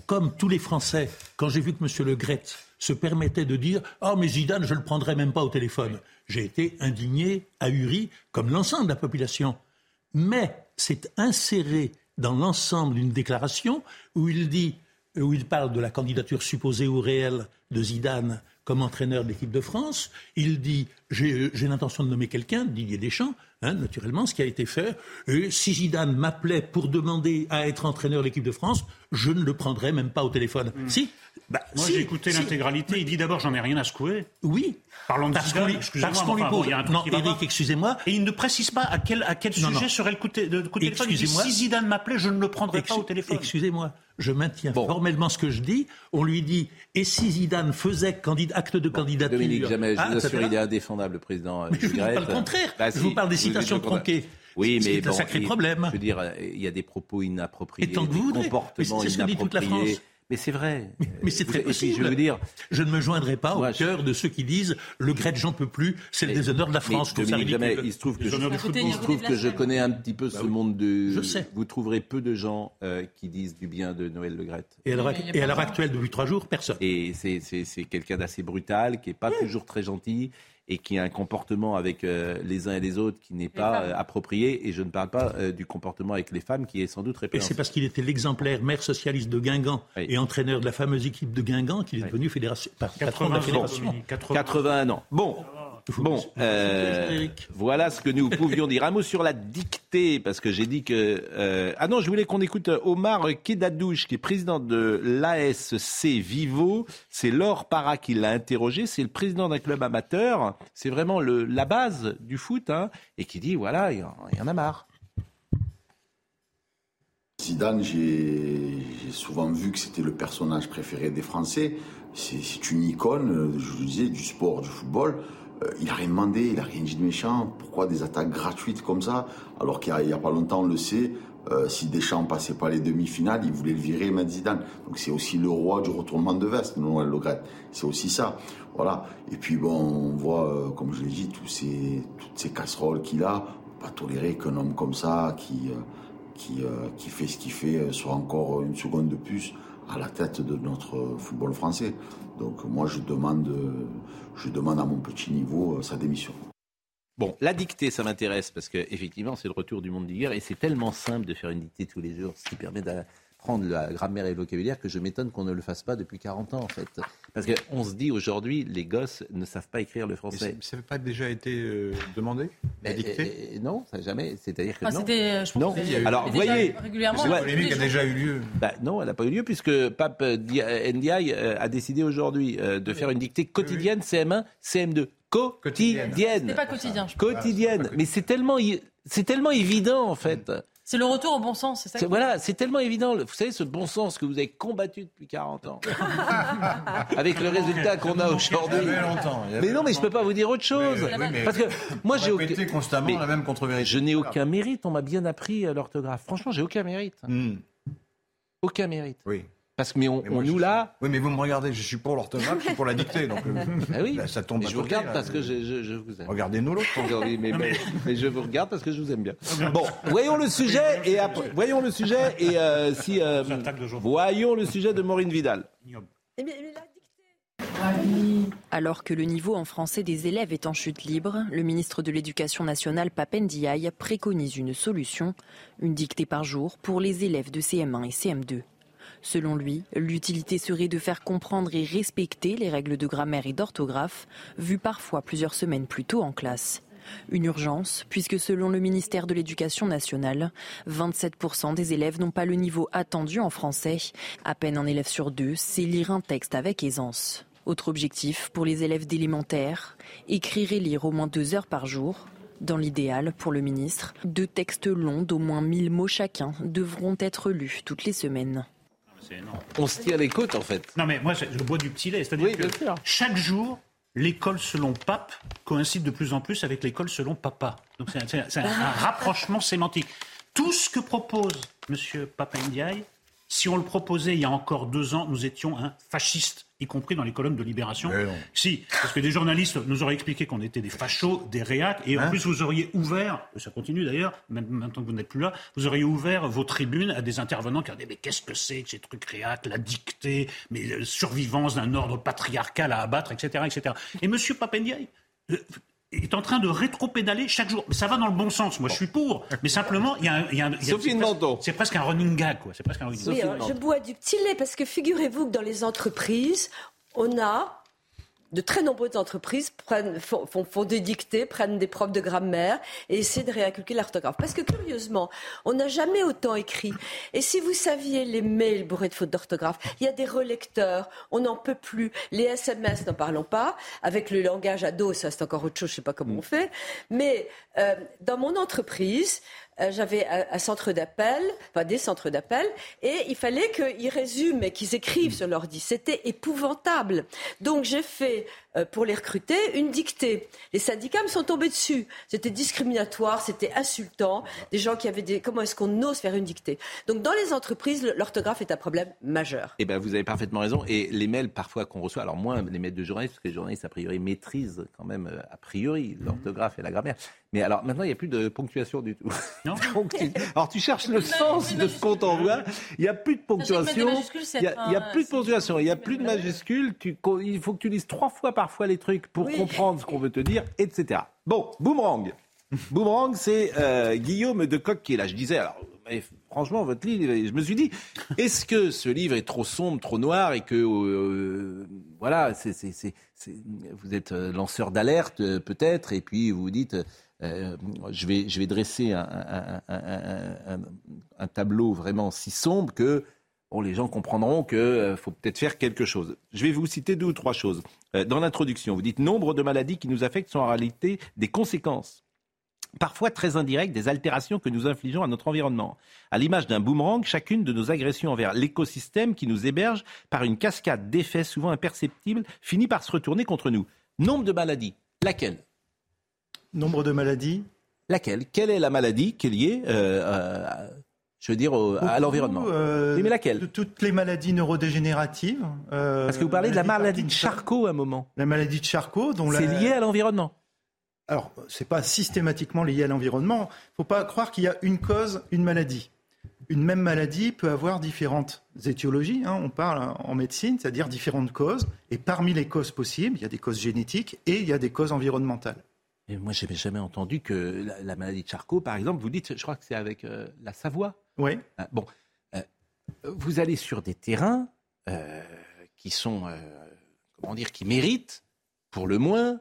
comme tous les Français, quand j'ai vu que M. Le Gret se permettait de dire oh, mais Zidane, je ne le prendrai même pas au téléphone, j'ai été indigné, ahuri, comme l'ensemble de la population. Mais c'est inséré dans l'ensemble d'une déclaration où il dit, où il parle de la candidature supposée ou réelle de Zidane comme entraîneur de l'équipe de France. Il dit j'ai l'intention de nommer quelqu'un, Didier Deschamps, hein, naturellement, ce qui a été fait. Et si Zidane m'appelait pour demander à être entraîneur de l'équipe de France, je ne le prendrais même pas au téléphone. Hmm. Si bah, Moi, j'ai écouté l'intégralité. Il dit d'abord, j'en ai rien à secouer. Oui. Parlons de Zidane, excusez-moi. lui pose. non, Eric, excusez-moi. Et il ne précise pas à quel, à quel sujet serait le coup de, téléphone. Il dit, si Zidane m'appelait, je ne le prendrais pas au téléphone. Excusez-moi. Je maintiens formellement ce que je dis. On lui dit, et si Zidane faisait acte de candidature Dominique Jamais, je vous ah, assure, il est indéfendable, le président. Mais je ne dis pas le contraire. Bah, je vous parle des citations tronquées. Oui, mais c'est un sacré problème. Je veux dire, il y a des propos inappropriés, des comportements inappropriés. Mais c'est vrai. Mais c'est très possible. je veux dire, Je ne me joindrai pas au cœur de ceux qui disent le Gret, j'en peux plus, c'est le déshonneur de la Mais France. Dominique ridicule. Jamais, il se trouve que, je, Déshonneur du il se football. trouve que je connais un petit peu ce monde de. Je sais. Vous trouverez peu de gens euh, qui disent du bien de Noël Le Graët. Et à l'heure actuelle, depuis trois jours, personne. Et c'est quelqu'un d'assez brutal, qui n'est pas toujours très gentil et qui a un comportement avec euh, les uns et les autres qui n'est pas euh, approprié. Et je ne parle pas euh, du comportement avec les femmes qui est sans doute Et répréhensible. c'est parce qu'il était l'exemplaire maire socialiste de Guingamp et entraîneur de la fameuse équipe de Guingamp qu'il est devenu fédération, par- patron de la 80 fédération. Dominique, 80. 81 ans. Bon. Bon, euh, voilà ce que nous pouvions dire. Un mot sur la dictée, parce que j'ai dit que... euh, ah non, je voulais qu'on écoute Omar Kedadouche, qui est président de l'ASC Vivo. C'est Laure Para qui l'a interrogé. C'est le président d'un club amateur. C'est vraiment le, la base du foot. hein, et qui dit, voilà, il y en- il y en a marre. Zidane, j'ai souvent vu que c'était le personnage préféré des Français. C'est une icône, euh, je vous le disais, du sport, du football. Euh, il n'a rien demandé, il n'a rien dit de méchant. Pourquoi des attaques gratuites comme ça Alors qu'il n'y a, pas longtemps, on le sait, euh, si Deschamps passait pas les demi-finales, il voulait le virer mettre Zidane. Donc c'est aussi le roi du retournement de veste, Noël Le Graët. C'est aussi ça. Voilà. Et puis bon, on voit, euh, comme je l'ai dit, toutes ces casseroles qu'il a. Pas tolérer qu'un homme comme ça, qui... qui, fait ce qu'il fait soit encore une seconde de plus à la tête de notre football français. Donc moi je demande, à mon petit niveau euh, sa démission. Bon, la dictée, ça m'intéresse parce que effectivement, c'est le retour du monde d'hier et c'est tellement simple de faire une dictée tous les jours, ce qui permet d'apprendre la grammaire et le vocabulaire que je m'étonne qu'on ne le fasse pas depuis 40 ans en fait. Parce qu'on se dit aujourd'hui, les gosses ne savent pas écrire le français. Ça n'a pas déjà été euh, demandé La Mais, dictée euh, Non, ça n'a jamais. C'est-à-dire que Ah, non. c'était, euh, je pense non. que Alors, déjà voyez, régulièrement, Ouais. tous les jours. eu lieu. Bah, non, elle n'a pas eu lieu puisque Pape Di- Ndiaye a décidé aujourd'hui de faire une dictée quotidienne CM1, CM2. Quotidienne. C'était pas quotidien. je pense. Quotidienne. Mais c'est tellement, i- c'est tellement évident en fait. C'est le retour au bon sens, c'est ça C'est- Voilà, c'est tellement évident. Vous savez, ce bon sens que vous avez combattu depuis 40 ans, <laughs> avec le résultat qu'on a aujourd'hui. Il y avait longtemps, il y avait Mais non, mais je peux pas vous dire autre chose. Mais, oui, mais Parce que moi, j'ai aucun... constamment mais la même contre-vérité. Je n'ai aucun mérite. On m'a bien appris l'orthographe. Franchement, j'ai aucun mérite. Aucun mérite. Hmm. Oui. Parce que mais on, Mais on moi, nous l'a. Oui, mais vous me regardez, je suis pour l'orthographe, je suis pour la dictée. Donc, euh, <laughs> Ah oui. là, ça tombe Mais à je vous regarde là. parce que je, je- je vous aime. Regardez-nous l'autre. <laughs> Oui, mais, mais- <laughs> mais je vous regarde parce que je vous aime bien. Bon, voyons le sujet et après, voyons le sujet et euh, si euh, voyons le sujet de Maureen Vidal. Alors que le niveau en français des élèves est en chute libre, le ministre de l'Éducation nationale Papen Diaye préconise une solution, une dictée par jour pour les élèves de CM1 et CM2. Selon lui, l'utilité serait de faire comprendre et respecter les règles de grammaire et d'orthographe, vues parfois plusieurs semaines plus tôt en classe. Une urgence, puisque selon le ministère de l'Éducation nationale, 27% des élèves n'ont pas le niveau attendu en français. À peine un élève sur deux sait lire un texte avec aisance. Autre objectif pour les élèves d'élémentaire, écrire et lire au moins deux heures par jour. Dans l'idéal, pour le ministre, deux textes longs d'au moins 1000 mots chacun devront être lus toutes les semaines. C'est énorme. On se tire les côtes en fait. Non, mais moi, je je bois du petit lait. C'est-à-dire que chaque jour, l'école selon pape coïncide de plus en plus avec l'école selon papa. Donc c'est un, rapprochement sémantique. Tout ce que propose M. Papendiaï, si on le proposait il y a encore deux ans, nous étions un fasciste, y compris dans les colonnes de Libération. Si, parce que des journalistes nous auraient expliqué qu'on était des fachos, des réacs, et en Hein plus vous auriez ouvert, ça continue d'ailleurs, même maintenant que vous n'êtes plus là, vous auriez ouvert vos tribunes à des intervenants qui ont dit mais qu'est-ce que c'est que ces trucs réacs, la dictée, mais euh, survivance d'un ordre patriarcal à abattre, etc. etc. Et M. Papendiaï euh, est en train de rétro-pédaler chaque jour. Mais ça va dans le bon sens, moi je suis pour, mais simplement, il y a un... y a un- il y a- Sophie c'est presque- C'est presque un running gag, quoi. C'est presque un running Oui, alors, je bois du petit lait parce que figurez-vous que dans les entreprises, on a de très nombreuses entreprises prennent, font, font- font des dictées, prennent des profs de grammaire et essaient de réinculquer l'orthographe. Parce que curieusement, on n'a jamais autant écrit. Et si vous saviez les mails bourrés de fautes d'orthographe, il y a des relecteurs, on n'en peut plus. Les SMS, n'en parlons pas. Avec le langage ado, ça c'est encore autre chose, je sais pas comment on fait. Mais euh, dans mon entreprise, j'avais un, centre d'appel, enfin des centres d'appel, et il fallait qu'ils résument et qu'ils écrivent sur l'ordi. C'était épouvantable. Donc j'ai fait euh, pour les recruter une dictée. Les syndicats me sont tombés dessus. C'était discriminatoire, c'était insultant. Des gens qui avaient des. Comment est-ce qu'on ose faire une dictée? Donc dans les entreprises, l'orthographe est un problème majeur. Eh bien, vous avez parfaitement raison. Et les mails parfois qu'on reçoit, alors moins les mails de journalistes, parce que les journalistes a priori maîtrisent quand même euh, a priori l'orthographe et la grammaire. Mais alors maintenant, il n'y a plus de ponctuation du tout. Non. <laughs> alors tu cherches le sens de ce qu'on t'envoie. Il n'y a plus de ponctuation. Il n'y a, a plus de ponctuation. Il n'y a plus de majuscules. Tu, il faut que tu lises trois fois parfois les trucs pour comprendre ce qu'on veut te dire, etc. Bon, boomerang. Boomerang, c'est euh, Guillaume de Coq qui est là. Je disais, alors, mais franchement, votre livre, je me suis dit, est-ce que ce livre est trop sombre, trop noir et que, euh, voilà, c'est, c'est, c'est, vous êtes euh, lanceur d'alerte peut-être et puis vous vous dites, euh, je, vais, je vais dresser un, un, un, un, tableau vraiment si sombre que bon, les gens comprendront qu'il faut peut-être faire quelque chose. Je vais vous citer deux ou trois choses. dans l'introduction, vous dites nombre de maladies qui nous affectent sont en réalité des conséquences parfois très indirectes des altérations que nous infligeons à notre environnement. À l'image d'un boomerang, chacune de nos agressions envers l'écosystème qui nous héberge par une cascade d'effets souvent imperceptibles finit par se retourner contre nous. Nombre de maladies, laquelle? Nombre de maladies? Laquelle? Quelle est la maladie qui est liée euh, je veux dire, à l'environnement. Euh, mais laquelle Toutes les maladies neurodégénératives. Euh, Parce que vous parlez de la maladie de Charcot à un moment. La maladie de Charcot, dont c'est lié à l'environnement. Alors, ce n'est pas systématiquement lié à l'environnement. Il ne faut pas croire qu'il y a une cause, une maladie. Une même maladie peut avoir différentes étiologies. Hein. on parle en médecine, c'est-à-dire différentes causes. Et parmi les causes possibles, il y a des causes génétiques et il y a des causes environnementales. Et moi, je n'avais jamais entendu que la, maladie de Charcot, par exemple, vous dites, je crois que c'est avec euh, la Savoie. Oui. Ah, bon, euh, vous allez sur des terrains euh, qui sont, comment dire, qui méritent, pour le moins,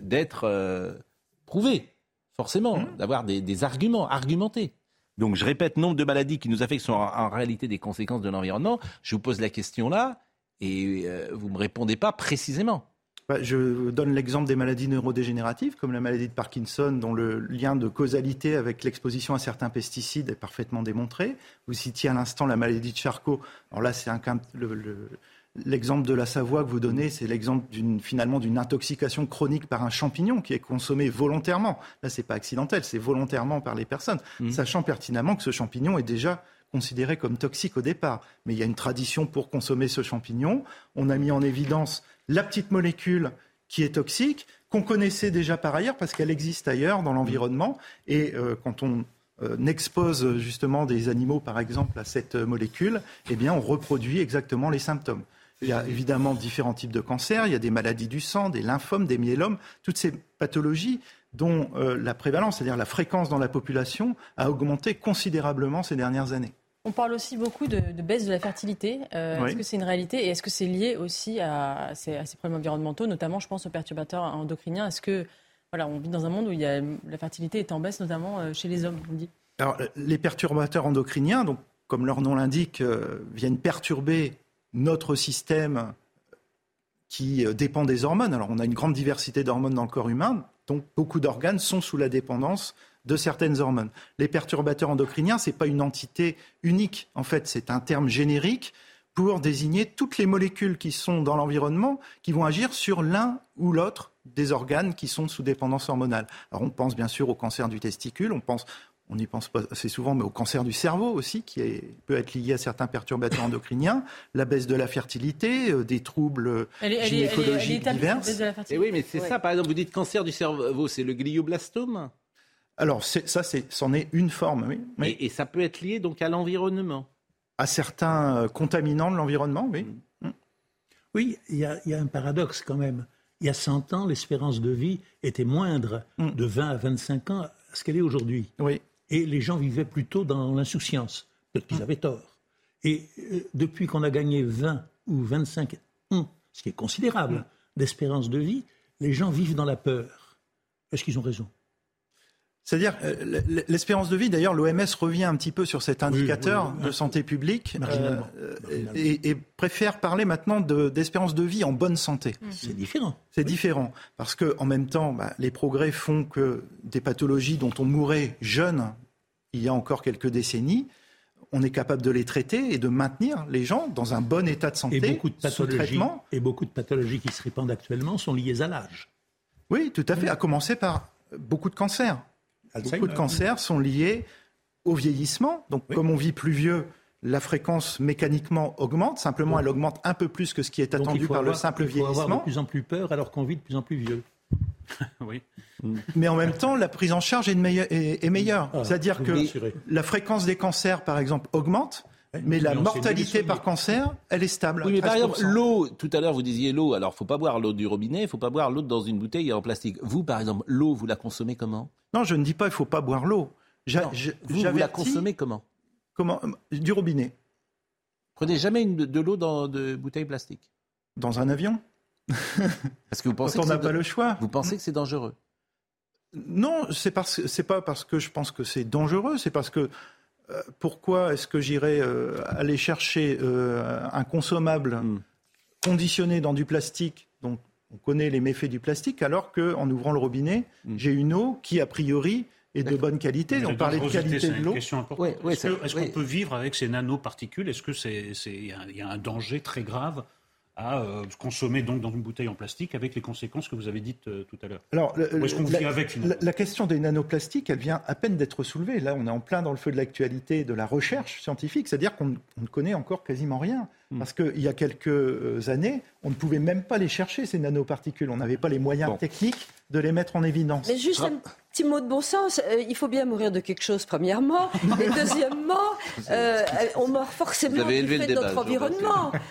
d'être prouvés, forcément, mmh. d'avoir des, arguments, argumentés. Donc, je répète, nombre de maladies qui nous affectent sont en, réalité des conséquences de l'environnement. Je vous pose la question là, et vous ne me répondez pas précisément. Bah, je donne l'exemple des maladies neurodégénératives, comme la maladie de Parkinson, dont le lien de causalité avec l'exposition à certains pesticides est parfaitement démontré. Vous citiez à l'instant la maladie de Charcot. Alors là, c'est un, L'exemple de la Savoie que vous donnez, c'est l'exemple d'une, finalement d'une intoxication chronique par un champignon qui est consommé volontairement. Là, c'est pas accidentel, c'est volontairement par les personnes, mmh. sachant pertinemment que ce champignon est déjà considéré comme toxique au départ. Mais il y a une tradition pour consommer ce champignon. On a mis en évidence la petite molécule qui est toxique, qu'on connaissait déjà par ailleurs parce qu'elle existe ailleurs dans l'environnement. Et euh, quand on euh, expose justement des animaux, par exemple, à cette molécule, eh bien, on reproduit exactement les symptômes. Il y a évidemment différents types de cancers, il y a des maladies du sang, des lymphomes, des myélomes, toutes ces pathologies dont euh, la prévalence, c'est-à-dire la fréquence dans la population, a augmenté considérablement ces dernières années. On parle aussi beaucoup de, baisse de la fertilité. Euh, est-ce que c'est une réalité et est-ce que c'est lié aussi à ces, problèmes environnementaux, notamment, je pense, aux perturbateurs endocriniens? Est-ce que voilà, on vit dans un monde où il y a, la fertilité est en baisse, notamment euh, chez les hommes, on dit Alors, les perturbateurs endocriniens, donc, comme leur nom l'indique, euh, viennent perturber notre système qui dépend des hormones. Alors, on a une grande diversité d'hormones dans le corps humain, donc beaucoup d'organes sont sous la dépendance de certaines hormones. Les perturbateurs endocriniens, ce n'est pas une entité unique. En fait, c'est un terme générique pour désigner toutes les molécules qui sont dans l'environnement qui vont agir sur l'un ou l'autre des organes qui sont sous dépendance hormonale. Alors on pense bien sûr au cancer du testicule, on pense on n'y pense pas assez souvent, mais au cancer du cerveau aussi, qui peut être lié à certains perturbateurs endocriniens, la baisse de la fertilité, euh, des troubles gynécologiques divers. Et oui, mais c'est ça, par exemple, vous dites cancer du cerveau, c'est le glioblastome alors, ça, c'en est, une forme, oui. Et, ça peut être lié donc à l'environnement À certains euh, contaminants de l'environnement, oui. Mm. Oui, il y, a, un paradoxe quand même. Il y a 100 ans, l'espérance de vie était moindre mm. de 20 à 25 ans à ce qu'elle est aujourd'hui. Oui. Et les gens vivaient plutôt dans l'insouciance. Peut-être qu'ils mm. avaient tort. Et euh, depuis qu'on a gagné 20 ou 25 ans, ce qui est considérable, d'espérance de vie, les gens vivent dans la peur. Est-ce qu'ils ont raison? C'est-à-dire, euh, l'espérance de vie, d'ailleurs, l'OMS revient un petit peu sur cet indicateur de santé publique euh, et, préfère parler maintenant d'espérance de, vie en bonne santé. Mmh. C'est différent. C'est différent. Parce que, en même temps, bah, les progrès font que des pathologies dont on mourait jeune il y a encore quelques décennies, on est capable de les traiter et de maintenir les gens dans un bon état de santé et beaucoup de pathologies. Et beaucoup de pathologies qui se répandent actuellement sont liées à l'âge. Oui, tout à fait, à commencer par beaucoup de cancers. Alzheimer, Beaucoup de cancers sont liés au vieillissement. Donc, comme on vit plus vieux, la fréquence mécaniquement augmente. Simplement, elle augmente un peu plus que ce qui est attendu par le simple il faut avoir vieillissement. de plus en plus peur alors qu'on vit de plus en plus vieux. <laughs> oui. Mais en même temps, la prise en charge est, meilleure. Ah, C'est-à-dire que la fréquence des cancers, par exemple, augmente, mais la mortalité par cancer, elle est stable. Oui, mais par 13%. exemple, l'eau, tout à l'heure vous disiez l'eau, alors faut pas boire l'eau du robinet, faut pas boire l'eau dans une bouteille en plastique. Vous, par exemple, l'eau, vous la consommez comment? Non, je ne dis pas il faut pas boire l'eau. Vous, vous la consommez comment? Comment Du robinet. Prenez jamais une, de l'eau dans de bouteilles plastiques. Dans un avion <laughs> Parce que vous pensez Quand on que n'a c'est pas le choix. Vous pensez que c'est dangereux? Non, c'est parce c'est pas parce que je pense que c'est dangereux, c'est parce que euh, pourquoi est-ce que j'irais euh, aller chercher euh, un consommable conditionné dans du plastique? Dont on connaît les méfaits du plastique, alors qu'en ouvrant le robinet, Hmm. j'ai une eau qui a priori est de bonne qualité. On la parlait de qualité de l'eau. est-ce qu'on peut vivre avec ces nanoparticules? Est-ce que c'est, il y a un danger très grave à euh, consommer donc dans une bouteille en plastique avec les conséquences que vous avez dites euh, tout à l'heure Alors, le- est-ce qu'on la, vit avec finalement la- la question des nanoplastiques, elle vient à peine d'être soulevée. Là, on est en plein dans le feu de l'actualité de la recherche scientifique, c'est-à-dire qu'on on ne connaît encore quasiment rien. Hmm. Parce qu'il y a quelques euh, années, on ne pouvait même pas les chercher, ces nanoparticules. On n'avait pas les moyens techniques de les mettre en évidence. Mais juste un petit mot de bon sens. euh, il faut bien mourir de quelque chose, premièrement. <laughs> Et deuxièmement, euh, on meurt forcément du fait de notre environnement. <laughs>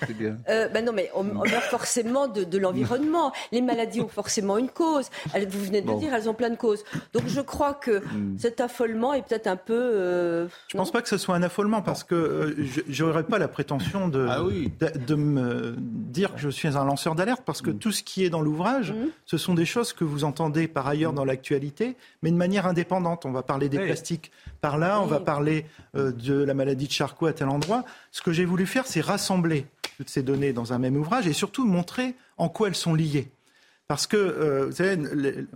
Euh, ben non, mais on, on meurt forcément de, de l'environnement. Les maladies ont forcément une cause. Elles- vous venez de Bon. le dire, elles ont plein de causes. Donc je crois que Hmm. cet affolement est peut-être un peu. euh, Je ne pense pas que ce soit un affolement parce que euh, je n'aurais pas la prétention de, Ah de, de me dire que je suis un lanceur d'alerte parce Mm. que tout ce qui est dans l'ouvrage, ce sont des choses que vous entendez par ailleurs dans l'actualité, mais de manière indépendante. On va parler des Oui. plastiques par là, on va parler euh, de la maladie de Charcot à tel endroit. Ce que j'ai voulu faire, c'est rassembler toutes ces données dans un même ouvrage et surtout montrer en quoi elles sont liées. Parce que, euh, vous savez,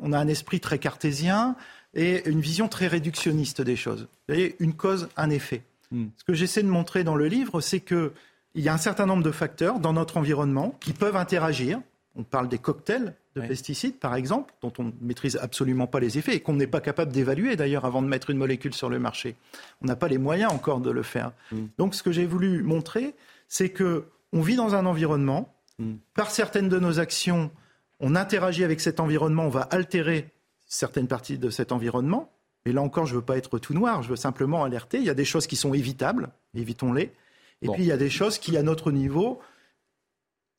on a un esprit très cartésien et une vision très réductionniste des choses. Vous voyez, une cause, un effet. Ce que j'essaie de montrer dans le livre, c'est que il y a un certain nombre de facteurs dans notre environnement qui peuvent interagir. On parle des cocktails de pesticides, par exemple, dont on ne maîtrise absolument pas les effets et qu'on n'est pas capable d'évaluer d'ailleurs avant de mettre une molécule sur le marché. On n'a pas les moyens encore de le faire. Donc, ce que j'ai voulu montrer, c'est que on vit dans un environnement. Par certaines de nos actions, on interagit avec cet environnement, on va altérer certaines parties de cet environnement. Et là encore, je ne veux pas être tout noir, je veux simplement alerter. Il y a des choses qui sont évitables, évitons-les. Et Bon. puis il y a des choses qui, à notre niveau,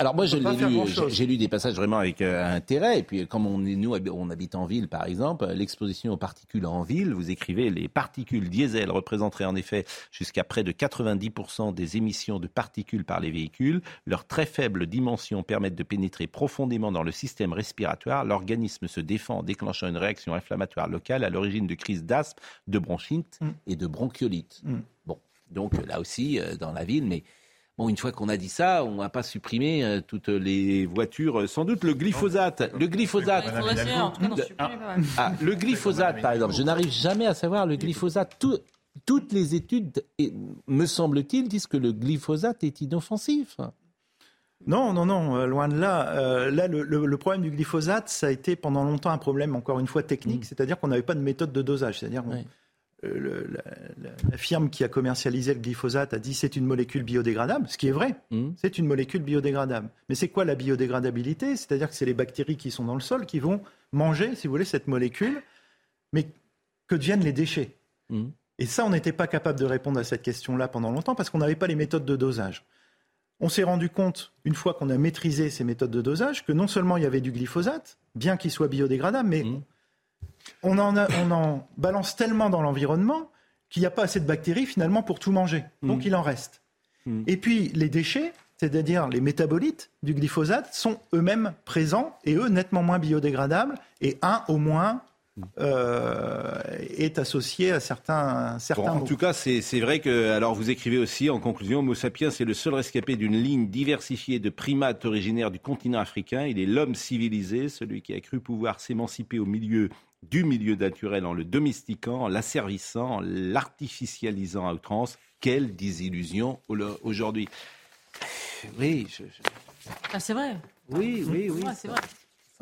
Alors moi, je l'ai lu, j'ai lu des passages vraiment avec euh, intérêt. Et puis, comme on est, nous, on habite en ville, par exemple, l'exposition aux particules en ville, vous écrivez, les particules diesel représenteraient en effet jusqu'à près de 90% des émissions de particules par les véhicules. Leurs très faibles dimensions permettent de pénétrer profondément dans le système respiratoire. L'organisme se défend en déclenchant une réaction inflammatoire locale à l'origine de crises d'asthme, de bronchite et de bronchiolite. Mm. Bon, donc là aussi, euh, dans la ville, mais Bon, une fois qu'on a dit ça, on va pas supprimer euh, toutes les voitures. Euh, Sans doute le glyphosate. Le glyphosate. Mal. ah, le glyphosate, par exemple. Je n'arrive jamais à savoir le glyphosate. Tout- toutes les études, me semble-t-il, disent que le glyphosate est inoffensif. Non, non, non, euh, loin de là. Euh, là, le, le- le problème du glyphosate, ça a été pendant longtemps un problème, encore une fois, technique, c'est-à-dire qu'on n'avait pas de méthode de dosage. C'est-à-dire le- la, firme qui a commercialisé le glyphosate a dit c'est une molécule biodégradable, ce qui est vrai. C'est une molécule biodégradable. Mais c'est quoi la biodégradabilité? C'est-à-dire que c'est les bactéries qui sont dans le sol qui vont manger, si vous voulez, cette molécule. Mais que deviennent les déchets? Et ça, on n'était pas capable de répondre à cette question-là pendant longtemps parce qu'on n'avait pas les méthodes de dosage. On s'est rendu compte, une fois qu'on a maîtrisé ces méthodes de dosage, que non seulement il y avait du glyphosate, bien qu'il soit biodégradable, mais on, en a- on en balance tellement dans l'environnement qu'il n'y a pas assez de bactéries finalement pour tout manger. Donc il en reste. Et puis les déchets, c'est-à-dire les métabolites du glyphosate, sont eux-mêmes présents et eux nettement moins biodégradables et un au moins euh, est associé à certains, certains Bon, en tout cas, c'est c'est vrai que, alors vous écrivez aussi en conclusion, Homo sapiens est le seul rescapé d'une ligne diversifiée de primates originaires du continent africain. Il est l'homme civilisé, celui qui a cru pouvoir s'émanciper au milieu du milieu naturel en le domestiquant, en l'asservissant, en l'artificialisant à outrance. quelle désillusion aujourd'hui. Oui, ah, c'est vrai. Oui, oui, oui. c'est vrai.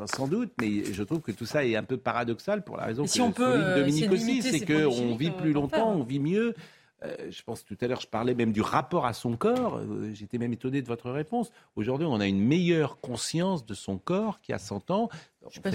Sans doute, mais je trouve que tout ça est un peu paradoxal pour la raison que si on peut, euh, Dominique aussi, c'est qu'on vit plus longtemps, on vit mieux. Euh, je pense tout à l'heure, je parlais même du rapport à son corps. Euh, j'étais même étonné de votre réponse. Aujourd'hui, on a une meilleure conscience de son corps qui a 100 ans. Bah,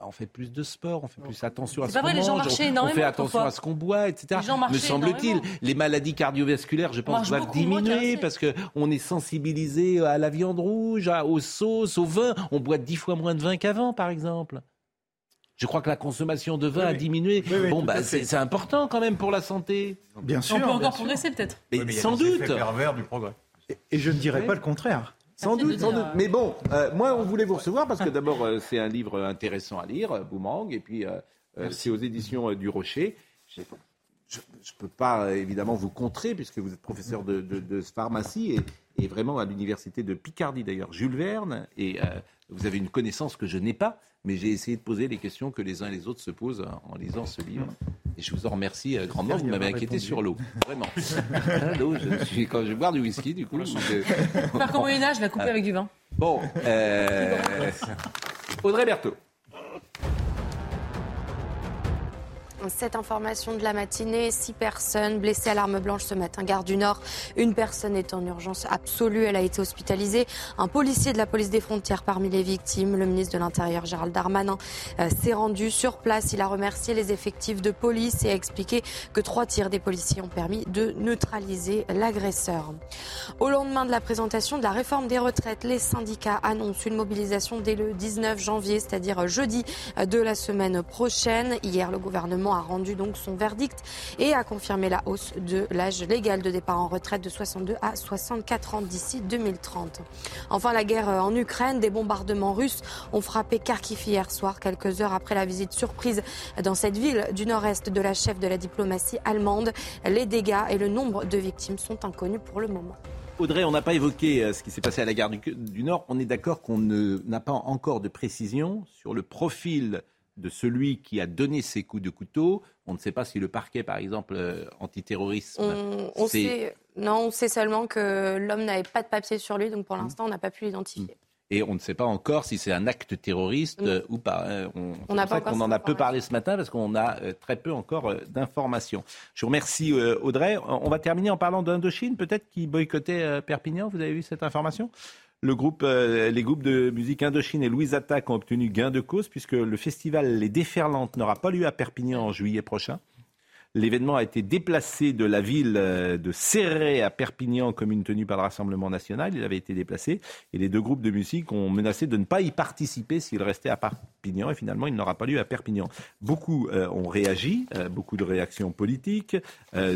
on fait plus de sport, on fait plus attention à ce qu'on mange, on, fait attention à ce qu'on boit, etc. Me semble-t-il, les maladies cardiovasculaires, je pense, doivent diminuer parce que on est sensibilisé à la viande rouge, aux sauces, au vin. On boit dix fois moins de vin qu'avant, par exemple. Je crois que la consommation de vin a diminué. bon, bah, c'est important quand même pour la santé. Bien sûr. On peut encore progresser peut-être. Mais, sans doute. pervers du progrès. Et, je ne dirais pas le contraire. Sans doute, sans doute. Mais bon, euh, moi, on voulait vous recevoir parce que d'abord, euh, c'est un livre intéressant à lire, Boomerang, et puis euh, c'est aux éditions du Rocher. Je ne peux pas évidemment vous contrer puisque vous êtes professeur de, de pharmacie et, et, vraiment à l'université de Picardie d'ailleurs, Jules Verne, et vous avez une connaissance que je n'ai pas mais j'ai essayé de poser les questions que les uns et les autres se posent en lisant ce livre. Et je vous en remercie euh, grandement. Vous m'avez inquiété sur l'eau, vraiment. l'eau, je suis, quand je vais boire du whisky, du coup. Je... Faire comme Moyen Âge, je vais couper avec du vin. Bon, euh... Audrey Berthaud. Cette information de la matinée, six personnes blessées à l'arme blanche ce matin, gare du Nord. Une personne est en urgence absolue, elle a été hospitalisée. Un policier de la police des frontières parmi les victimes. Le ministre de l'Intérieur, Gérald Darmanin, euh, s'est rendu sur place. Il a remercié les effectifs de police et a expliqué que trois tirs des policiers ont permis de neutraliser l'agresseur. Au lendemain de la présentation de la réforme des retraites, les syndicats annoncent une mobilisation dès le 19 janvier, c'est-à-dire jeudi de la semaine prochaine. Hier, le gouvernement a rendu donc son verdict et a confirmé la hausse de l'âge légal de départ en retraite de 62 à 64 ans d'ici 2030. Enfin, la guerre en Ukraine, des bombardements russes ont frappé Kharkiv hier soir, quelques heures après la visite surprise dans cette ville du nord-est de la chef de la diplomatie allemande. Les dégâts et le nombre de victimes sont inconnus pour le moment. Audrey, on n'a pas évoqué euh, ce qui s'est passé à la gare du, Nord. On est d'accord qu'on n'a pas encore de précision sur le profil de celui qui a donné ces coups de couteau. On ne sait pas si le parquet, par exemple, euh, antiterrorisme. On, sait, non, on sait seulement que l'homme n'avait pas de papier sur lui, donc pour mmh. l'instant, on n'a pas pu l'identifier. Et on ne sait pas encore si c'est un acte terroriste mmh. euh, ou pas. Hein. On, on, en a peu parlé ce matin parce qu'on a euh, très peu encore d'informations. Je vous remercie Audrey. On va terminer en parlant d'Indochine, peut-être qui boycottait Perpignan. Vous avez vu cette information? Le groupe, euh, les groupes de musique Indochine et Louise Attaque ont obtenu gain de cause puisque le festival Les Déferlantes n'aura pas lieu à Perpignan en juillet prochain. L'événement a été déplacé de la ville euh, de Serré à Perpignan, commune tenue par le Rassemblement national. Il avait été déplacé et les deux groupes de musique ont menacé de ne pas y participer s'il restait à Perpignan. Et finalement, il n'aura pas lieu à Perpignan. Beaucoup euh, ont réagi, euh, beaucoup de réactions politiques,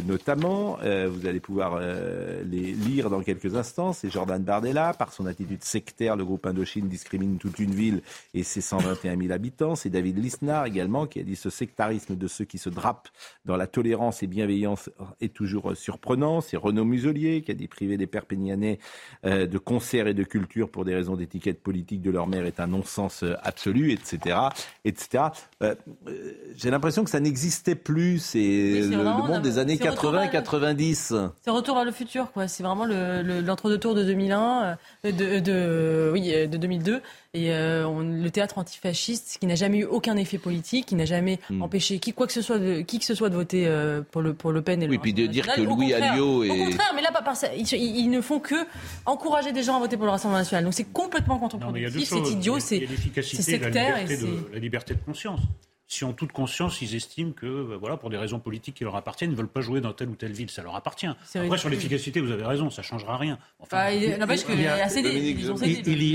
notamment. vous allez pouvoir les lire dans quelques instants. C'est Jordan Bardella. Par son attitude sectaire, le groupe Indochine discrimine toute une ville et ses 121 000 habitants. C'est David Lisnard également qui a dit ce sectarisme de ceux qui se drapent dans la la tolérance et bienveillance est toujours surprenant. C'est Renaud Muselier qui a dit priver des Perpignanais euh, de concerts et de culture pour des raisons d'étiquette politique de leur mère est un non-sens euh, absolu, etc. etc. Euh, j'ai l'impression que ça n'existait plus. C'est le, monde des années 80-90. C'est retour vers le futur, quoi. C'est vraiment l'entre-deux tours de 2001, de, de, oui, de 2002. Et le théâtre antifasciste, qui n'a jamais eu aucun effet politique, qui n'a jamais hmm. empêché qui, quoi que ce soit de, qui que ce soit de voter euh, pour, le, pour Le Pen et le Oui, puis de dire que Louis Alliot est... Au contraire, mais là, pas par ça. Ils, ne font que encourager des gens à voter pour le Rassemblement national. Donc c'est complètement contre-productif, c'est idiot, c'est sectaire. et la liberté de conscience si en toute conscience ils estiment que, euh, voilà, pour des raisons politiques qui leur appartiennent, ils ne veulent pas jouer dans telle ou telle ville, ça leur appartient. Après, sur l'efficacité, vous avez raison, ça ne changera rien. Enfin, il, y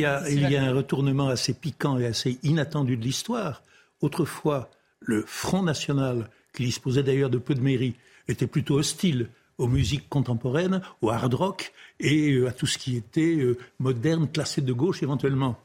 a, il y a un retournement assez piquant et assez inattendu de l'histoire. Autrefois, le Front National qui disposait d'ailleurs de peu de mairie, était plutôt hostile aux musiques contemporaines, au hard rock et euh, à tout ce qui était euh, moderne, classé de gauche éventuellement.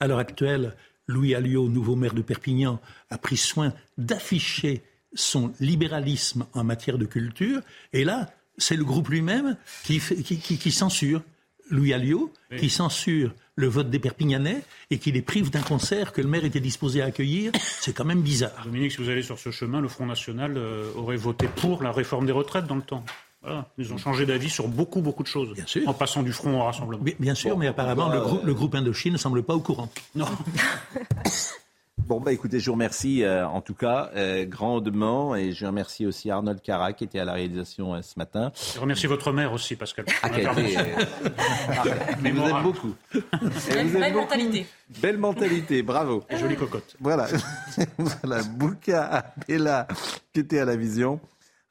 À l'heure actuelle, Louis Alliot, nouveau maire de Perpignan, a pris soin d'afficher son libéralisme en matière de culture. Et là, c'est le groupe lui-même qui, qui, censure. Louis Alliot, qui censure le vote des Perpignanais et qui les prive d'un concert que le maire était disposé à accueillir, c'est quand même bizarre. Dominique, si vous allez sur ce chemin, le Front National euh, aurait voté pour la réforme des retraites dans le temps. Ils ont changé d'avis sur beaucoup, beaucoup de choses. Bien sûr. En passant du front au rassemblement. Bien, bien sûr, mais apparemment, le, grou- le groupe Indochine ne semble pas au courant. Non. <laughs> Bon, bah écoutez, je vous remercie euh, en tout cas euh, grandement et je remercie aussi Arnold Cara qui était à la réalisation euh, ce matin. Je remercie votre mère aussi, Pascal. Ah, été, euh, Mais vous aime beaucoup. Et vous Belle beaucoup. mentalité. Belle mentalité, bravo. Et jolie cocotte. Voilà, <laughs> voilà, Bouka Abella qui était à la vision,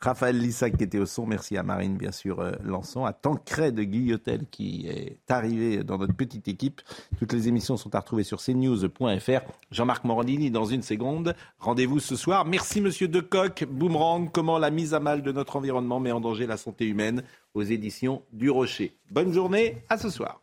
Raphaël Lissac qui était au son, merci à Marine bien sûr euh, Lançon, à Tancred Guillotel qui est arrivé dans notre petite équipe. Toutes les émissions sont à retrouver sur cnews.fr. Jean-Marc Morandini dans une seconde. Rendez-vous ce soir. Merci Monsieur Decoq. Boomerang, comment la mise à mal de notre environnement met en danger la santé humaine aux éditions du Rocher. Bonne journée, à ce soir.